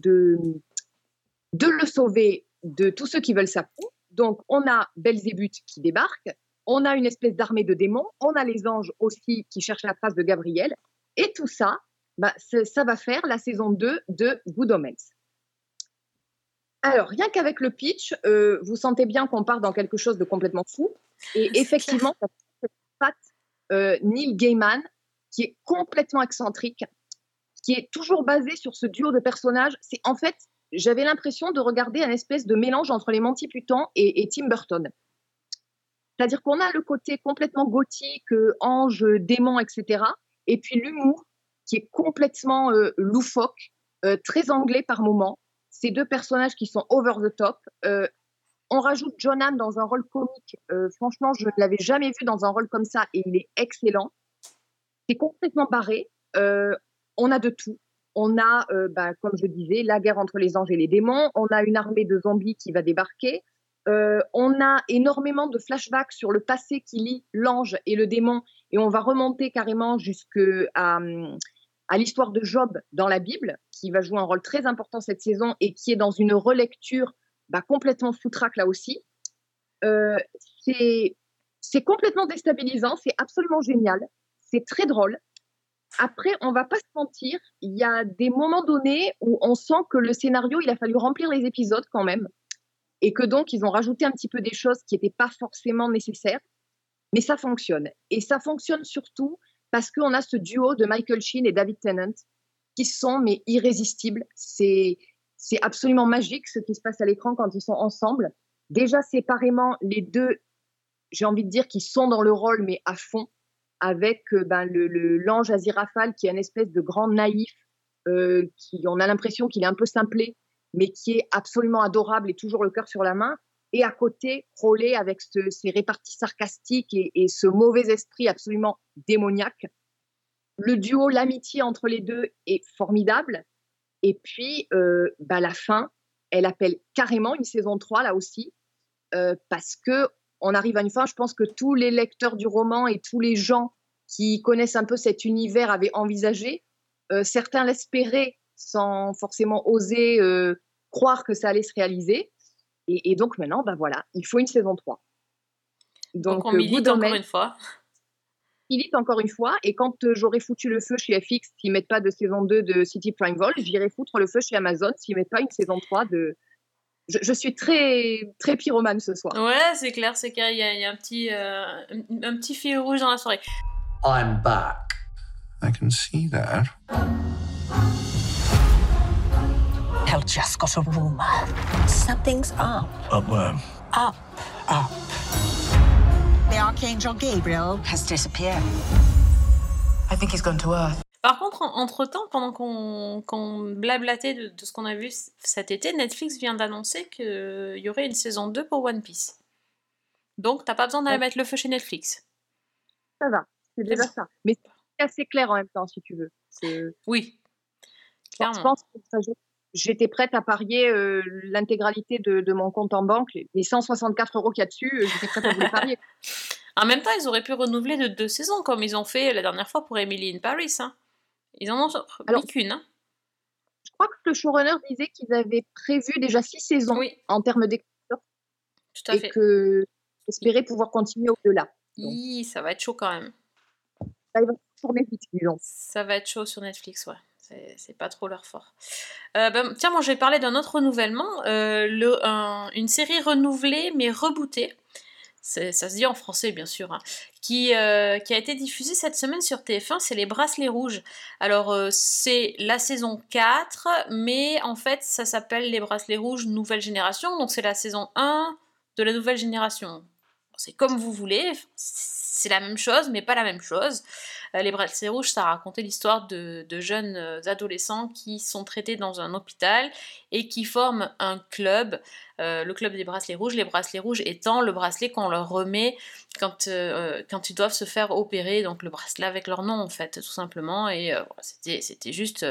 S2: de le sauver de tous ceux qui veulent sa peau. Donc, on a Belzébuth qui débarque, on a une espèce d'armée de démons, on a les anges aussi qui cherchent la trace de Gabriel, et tout ça, bah, ça va faire la saison 2 de Good Omens. Alors, rien qu'avec le pitch, euh, vous sentez bien qu'on part dans quelque chose de complètement fou. Et effectivement, ça patte euh, Neil Gaiman, qui est complètement excentrique, qui est toujours basé sur ce duo de personnages. C'est en fait, j'avais l'impression de regarder un espèce de mélange entre les Monty Python et, Tim Burton. C'est-à-dire qu'on a le côté complètement gothique, euh, ange, démon, etc. Et puis l'humour qui est complètement euh, loufoque, euh, très anglais par moments. Ces deux personnages qui sont over the top. Euh, on rajoute John Hamm dans un rôle comique. Euh, franchement, je ne l'avais jamais vu dans un rôle comme ça et il est excellent. C'est complètement barré. Euh, on a de tout. On a, euh, bah, comme je disais, la guerre entre les anges et les démons. On a une armée de zombies qui va débarquer. Euh, on a énormément de flashbacks sur le passé qui lie l'ange et le démon, et on va remonter carrément jusqu'à à, l'histoire de Job dans la Bible, qui va jouer un rôle très important cette saison et qui est dans une relecture bah, complètement foutraque là aussi. Euh, c'est complètement déstabilisant, c'est absolument génial, c'est très drôle. Après, on va pas se mentir, il y a des moments donnés où on sent que le scénario, il a fallu remplir les épisodes quand même, et que donc ils ont rajouté un petit peu des choses qui n'étaient pas forcément nécessaires, mais ça fonctionne. Et ça fonctionne surtout parce qu'on a ce duo de Michael Sheen et David Tennant qui sont mais irrésistibles. C'est c'est absolument magique ce qui se passe à l'écran quand ils sont ensemble. Déjà séparément, les deux, j'ai envie de dire qu'ils sont dans le rôle mais à fond avec euh, ben, le, l'ange Aziraphale qui est une espèce de grand naïf, euh, qui on a l'impression qu'il est un peu simplé, mais qui est absolument adorable et toujours le cœur sur la main. Et à côté, Crowley avec ses réparties sarcastiques et, ce mauvais esprit absolument démoniaque. Le duo, l'amitié entre les deux est formidable. Et puis, euh, bah, la fin, elle appelle carrément une saison 3 là aussi, parce que on arrive à une fin. Je pense que tous les lecteurs du roman et tous les gens qui connaissent un peu cet univers avaient envisagé. Euh, certains l'espéraient sans forcément oser euh, croire que ça allait se réaliser. Et, et donc maintenant, ben voilà, il faut une saison 3.
S1: Donc, on
S2: euh,
S1: milite encore une fois.
S2: milite encore une fois. Et quand j'aurai foutu le feu chez FX, s'ils mettent pas de saison 2 de City Prime Vol, j'irai foutre le feu chez Amazon s'ils mettent pas une saison 3 de. Je, je suis très, très pyromane ce soir.
S1: Ouais, c'est clair, c'est clair. Il y y a un, petit, euh, un, un petit fil rouge dans la soirée.
S8: I'm back.
S14: I can see that.
S15: Hell just got a rumor. Something's up.
S8: But worm.
S15: Up. Up. The Archangel Gabriel has disappeared.
S11: I think he's gone to Earth.
S1: Par contre, en- entre-temps, pendant qu'on qu'on blablatait de, de ce qu'on a vu cet été, Netflix vient d'annoncer qu'il y aurait une saison 2 pour One Piece. Donc, t'as pas besoin d'aller
S2: Ouais.
S1: mettre le feu chez Netflix.
S2: Ça va, c'est déjà ça. Mais c'est assez clair en même temps, si tu veux. C'est-
S1: Oui,
S2: Je pense que j'étais prête à parier euh, l'intégralité de, de mon compte en banque, les, les 164 euros qu'il y a dessus, euh, j'étais prête à vous les parier.
S1: En même temps, ils auraient pu renouveler de deux saisons, comme ils ont fait la dernière fois pour Emily in Paris. hein. Ils en ont mis qu'une. hein.
S2: Je crois que le showrunner disait qu'ils avaient prévu déjà six saisons en termes d'écriture
S1: Tout à
S2: et
S1: fait.
S2: que espéraient pouvoir continuer au-delà.
S1: Hi, ça va être chaud quand même.
S2: Ça, va tourner vite, disons.
S1: Ça va être chaud sur Netflix, ouais. C'est c'est pas trop leur fort. Euh, ben, tiens, moi je vais parler d'un autre renouvellement. euh, le, un- une série renouvelée mais rebootée. Ça se dit en français, bien sûr. hein, qui, euh, qui a été diffusée cette semaine sur TF1, c'est Les Bracelets Rouges. Alors, euh, c'est la saison 4, mais en fait, ça s'appelle Les Bracelets Rouges Nouvelle Génération. Donc, c'est la saison 1 de la nouvelle génération. C'est comme vous voulez, c'est la même chose, mais pas la même chose. Euh, les Bracelets Rouges, ça racontait l'histoire de, de jeunes euh, adolescents qui sont traités dans un hôpital et qui forment un club, euh, le club des Bracelets Rouges. Les Bracelets Rouges étant le bracelet qu'on leur remet quand, quand ils doivent se faire opérer, donc le bracelet avec leur nom en fait, tout simplement. Et c'était juste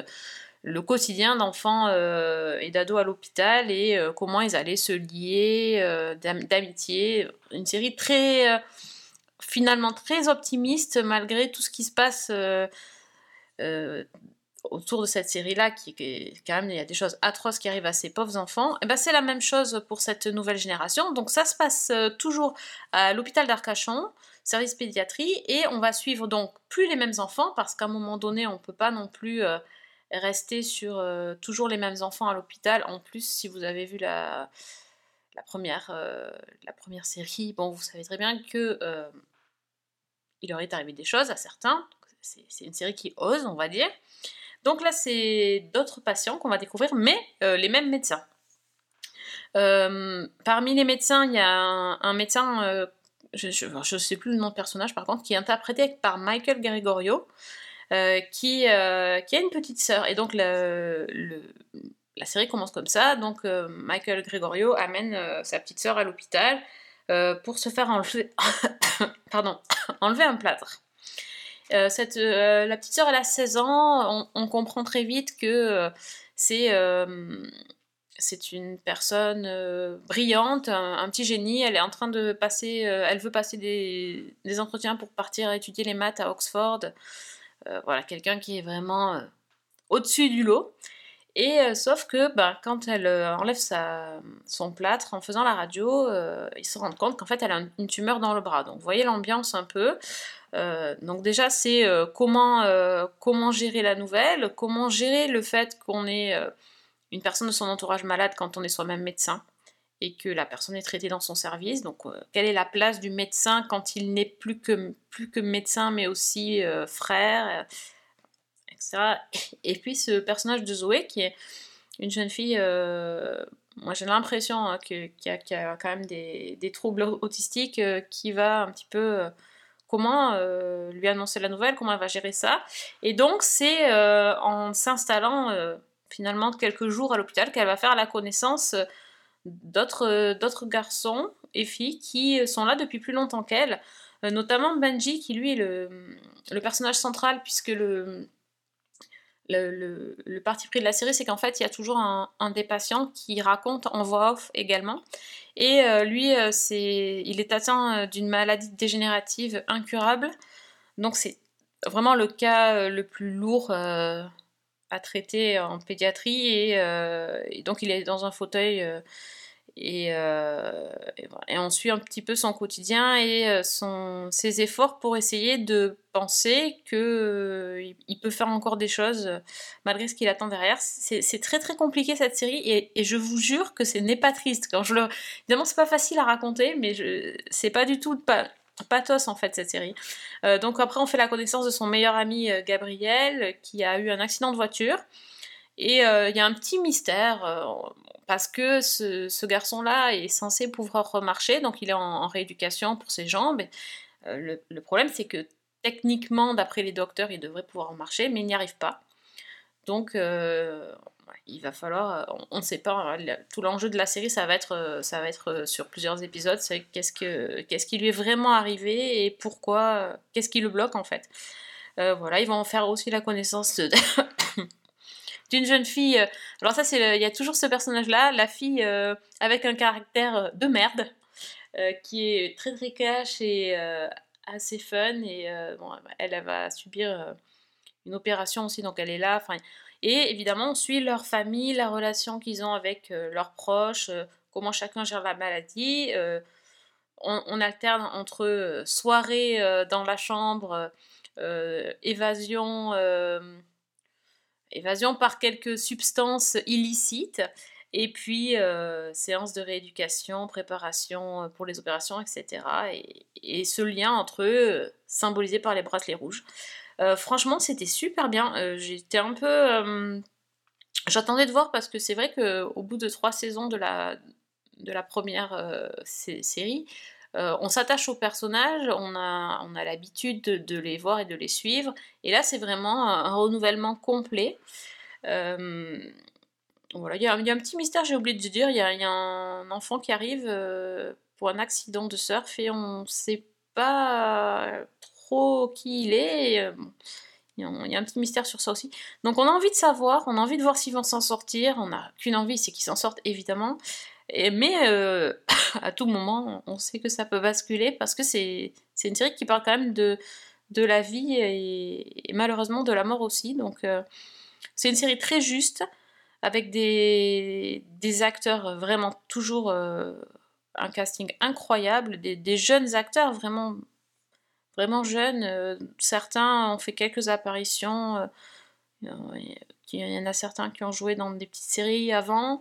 S1: le quotidien d'enfants et d'ados à l'hôpital et comment ils allaient se lier d'am- d'amitié. Une série très, finalement très optimiste malgré tout ce qui se passe euh, euh, autour de cette série-là, qui, qui- quand même, il y a des choses atroces qui arrivent à ces pauvres enfants. Et ben, c'est la même chose pour cette nouvelle génération. Donc ça se passe euh, toujours à l'hôpital d'Arcachon, service pédiatrie, et on va suivre donc plus les mêmes enfants, parce qu'à un moment donné, on ne peut pas non plus rester sur toujours les mêmes enfants à l'hôpital. En plus, si vous avez vu la, la, première, la première série, bon, vous savez très bien que il leur est arrivé des choses à certains. C'est une série qui ose, on va dire. Donc là, c'est d'autres patients qu'on va découvrir, mais euh, les mêmes médecins. Euh, parmi les médecins, il y a un, médecin, euh, je ne sais plus le nom de personnage par contre, qui est interprété par Michael Gregorio, qui, a une petite sœur. Et donc la série commence comme ça. Donc Michael Gregorio amène sa petite sœur à l'hôpital euh, pour se faire enlever, pardon, enlever un plâtre. Euh, cette, euh, la petite sœur, elle a 16 ans. On, comprend très vite que c'est c'est une personne brillante, un, petit génie. Elle est en train de passer, elle veut passer des, des entretiens pour partir étudier les maths à Oxford. Voilà, quelqu'un qui est vraiment au-dessus du lot. Et euh, sauf que ben, quand elle euh, enlève son plâtre en faisant la radio, euh, ils se rendent compte qu'en fait elle a un- une tumeur dans le bras. Donc vous voyez l'ambiance un peu. Donc déjà c'est comment, comment gérer la nouvelle, comment gérer le fait qu'on euh, une personne de son entourage malade quand on est soi-même médecin et que la personne est traitée dans son service. Donc quelle est la place du médecin quand il n'est plus que, plus que médecin mais aussi frère? Et puis ce personnage de Zoé qui est une jeune fille, euh, moi j'ai l'impression hein, qu'il y, a- quand même des, des troubles autistiques euh, qui va un petit peu euh, comment lui annoncer la nouvelle, comment elle va gérer ça. Et donc c'est en s'installant finalement quelques jours à l'hôpital qu'elle va faire la connaissance d'autres d'autres garçons et filles qui sont là depuis plus longtemps qu'elle, notamment Benji qui lui est le, le personnage central puisque le, le, parti pris de la série, c'est qu'en fait, il y a toujours un, des patients qui raconte en voix off également. Et euh, lui, euh, c'est, il est atteint euh, d'une maladie dégénérative incurable. Donc c'est vraiment le cas le plus lourd à traiter en pédiatrie. Et donc il est dans un fauteuil. Euh, et, on suit un petit peu son quotidien et euh, son, ses efforts pour essayer de penser que euh, peut faire encore des choses malgré ce qu'il attend derrière. C'est très très compliqué cette série et, je vous jure que ce n'est pas triste. Quand je le... Évidemment, c'est pas facile à raconter, mais je... c'est pas du tout pas pathos en fait cette série. Donc après, on fait la connaissance de son meilleur ami Gabriel qui a eu un accident de voiture. Et il y a un petit mystère, parce que ce, garçon-là est censé pouvoir remarcher, donc il est en, rééducation pour ses jambes. Euh, le, problème, c'est que techniquement, d'après les docteurs, il devrait pouvoir marcher, mais il n'y arrive pas. Donc, euh, il va falloir, on- ne sait pas, hein, tout l'enjeu de la série, ça va être, euh, ça va être sur plusieurs épisodes, c'est qu'est-ce, que, qu'est-ce qui lui est vraiment arrivé et pourquoi, qu'est-ce qui le bloque en fait. Voilà, ils vont en faire aussi la connaissance de- d'une jeune fille. euh, Alors ça, c'est il y a toujours ce personnage-là, la fille euh, avec un caractère euh, de merde, qui est très très cash et assez fun. Et bon, elle, va subir une opération aussi, donc elle est là. Enfin, et évidemment, on suit leur famille, la relation qu'ils ont avec leurs proches, comment chacun gère la maladie. on, on alterne entre soirée euh, dans la chambre, évasion, évasion par quelques substances illicites, et puis euh, séance de rééducation, préparation euh, pour les opérations, etc. Et, ce lien entre eux, euh, symbolisé par les bracelets rouges. Euh, franchement, c'était super bien. J'étais un peu. J'attendais de voir parce que c'est vrai qu'au bout de trois saisons de la, de la première sé- série, euh, on s'attache aux personnages, on a, on a l'habitude de, les voir et de les suivre. Et là, c'est vraiment un, renouvellement complet. Euh, voilà, il y, a y a un petit mystère, j'ai oublié de dire. Il y a, un enfant qui arrive euh, pour un accident de surf et on ne sait pas trop qui il est. il y a un petit mystère sur ça aussi. Donc on a envie de savoir, on a envie de voir s'ils vont s'en sortir. On n'a qu'une envie, c'est qu'ils s'en sortent évidemment. Mais euh, à tout moment, on sait que ça peut basculer parce que c'est une série qui parle quand même de, de la vie et, malheureusement de la mort aussi. Donc euh, c'est une série très juste avec des, des acteurs vraiment toujours euh, un casting incroyable, des, des jeunes acteurs vraiment vraiment jeunes. certains ont fait quelques apparitions. il y en a certains qui ont joué dans des petites séries avant,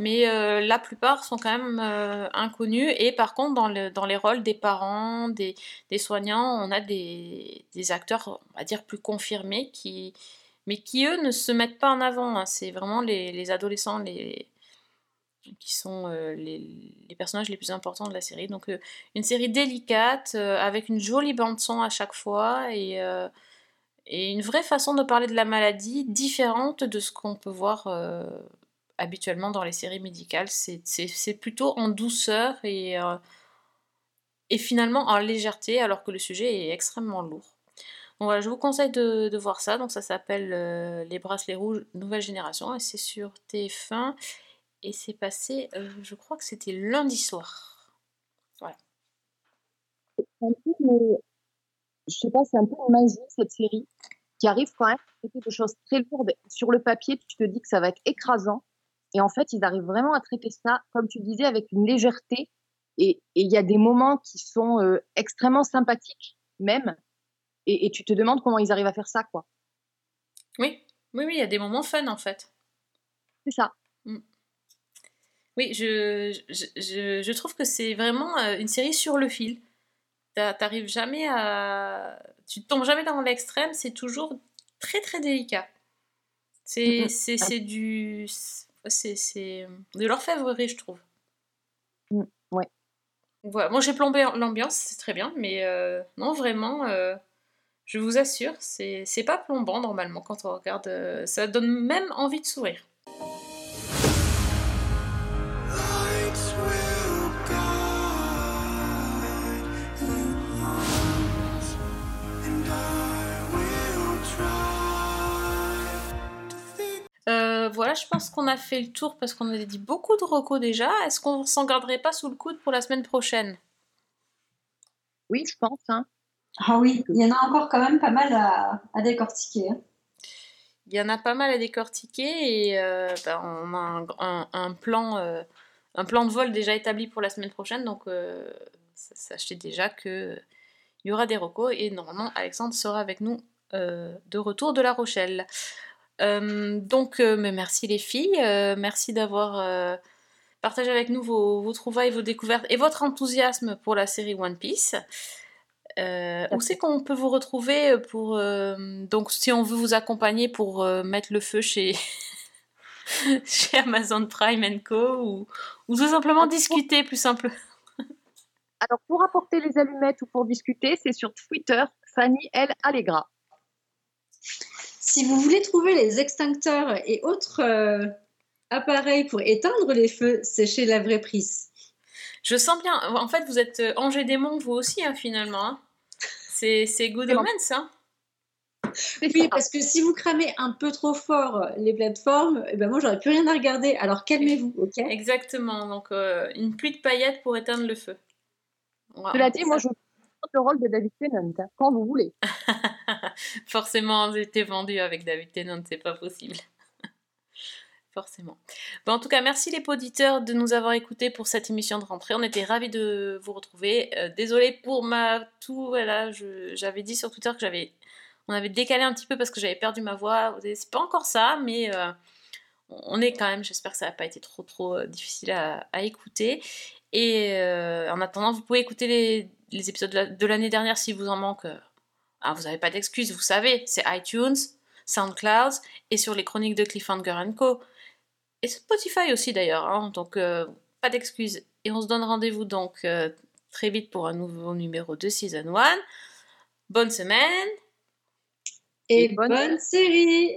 S1: mais euh, la plupart sont quand même euh, inconnus. Et par contre, dans, dans les rôles des parents, des, des soignants, on a des, des acteurs, on va dire, plus confirmés, qui, mais qui, eux, ne se mettent pas en avant. hein. C'est vraiment les, les adolescents, les, qui sont euh, les, personnages les plus importants de la série. Donc une série délicate, avec une jolie bande-son à chaque fois, et, et une vraie façon de parler de la maladie différente de ce qu'on peut voir habituellement dans les séries médicales. C'est plutôt en douceur et, euh, et finalement en légèreté, alors que le sujet est extrêmement lourd. Donc voilà, je vous conseille de, voir ça. Donc ça s'appelle euh, Les Bracelets Rouges Nouvelle Génération et c'est sur TF1. Et c'est passé, euh, je crois que c'était lundi soir. Voilà.
S2: Un je sais pas, c'est un peu magie cette série qui arrive quand même à traiter de choses très lourdes. Sur le papier, tu te dis que ça va être écrasant. Et en fait, ils arrivent vraiment à traiter ça, comme tu disais, avec une légèreté. Et il y a des moments qui sont euh, extrêmement sympathiques, même. Et, et tu te demandes comment ils arrivent à faire ça, quoi.
S1: Oui, oui, oui, il y a des moments fun en fait.
S2: C'est ça.
S1: Oui, je, je, je, je trouve que c'est vraiment euh, une série sur le fil. T'a- T'arrives jamais à. Tu tombes jamais dans l'extrême, c'est toujours très très délicat. C'est c'est- c'est du. C'est c'est de l'orfèvrerie, je trouve.
S2: Mm, ouais.
S1: Voilà. Moi j'ai plombé l'ambiance, c'est très bien, mais euh, non, vraiment, euh, je vous assure, c'est c'est pas plombant normalement quand on regarde. euh, ça donne même envie de sourire. Voilà, je pense qu'on a fait le tour parce qu'on a dit beaucoup de recos déjà. Est-ce qu'on s'en garderait pas sous le coude pour la semaine prochaine?
S2: Oui, je pense. Hein.
S3: Ah oui, il y en a encore quand même pas mal à, à décortiquer. hein.
S1: Il y en a pas mal à décortiquer et euh, ben, on a un, un- un plan, euh, un plan de vol déjà établi pour la semaine prochaine. Donc, euh, sa- sachez déjà que il y aura des recos et normalement Alexandre sera avec nous euh, de retour de La Rochelle. Euh, donc, euh, mais merci les filles, euh, merci d'avoir partagé avec nous vos, vos trouvailles, vos découvertes et votre enthousiasme pour la série One Piece. Euh, où c'est qu'on peut vous retrouver pour euh, donc si on veut vous accompagner pour euh, mettre le feu chez chez Amazon Prime Co ou, ou tout simplement discuter plus simple.
S2: Alors, pour apporter les allumettes ou pour discuter, c'est sur Twitter, Fanny L. Allegra.
S3: Si vous voulez trouver les extincteurs et autres euh, appareils pour éteindre les feux, c'est chez La Vraie Prise.
S1: Je sens bien. En fait, vous êtes euh, Angers Démon vous aussi hein, finalement. hein. C'est c'est Good
S2: bon.
S1: Omens hein.
S3: Oui, parce que si vous cramez un peu trop fort les plateformes, eh ben moi j'aurais plus rien à regarder. Alors calmez-vous, ok?
S1: Exactement. Donc euh, une pluie de paillettes pour éteindre le feu. Voilà.
S2: Cela dit, moi, je porte le rôle de David Tennant, quand vous voulez.
S1: Forcément, j'étais vendu avec David Tennant, c'est pas possible. Forcément. En tout cas, merci les auditeurs de nous avoir écoutés pour cette émission de rentrée. On était ravis de vous retrouver. Euh, désolée pour ma tout. Voilà, j'avais dit sur Twitter que j'avais, on avait décalé un petit peu parce que j'avais perdu ma voix. C'est pas encore ça, mais euh, on est quand même. J'espère que ça n'a pas été trop trop euh, difficile à, écouter. Et en attendant, vous pouvez écouter les, épisodes de l'année dernière si vous en manque. Ah, vous n'avez pas d'excuses, vous savez, c'est iTunes, SoundCloud et sur les chroniques de Cliffhanger Co. Et Spotify aussi d'ailleurs, hein, donc euh, pas d'excuses. Et on se donne rendez-vous donc euh, très vite pour un nouveau numéro de Season 1. Bonne semaine
S3: Et bonne série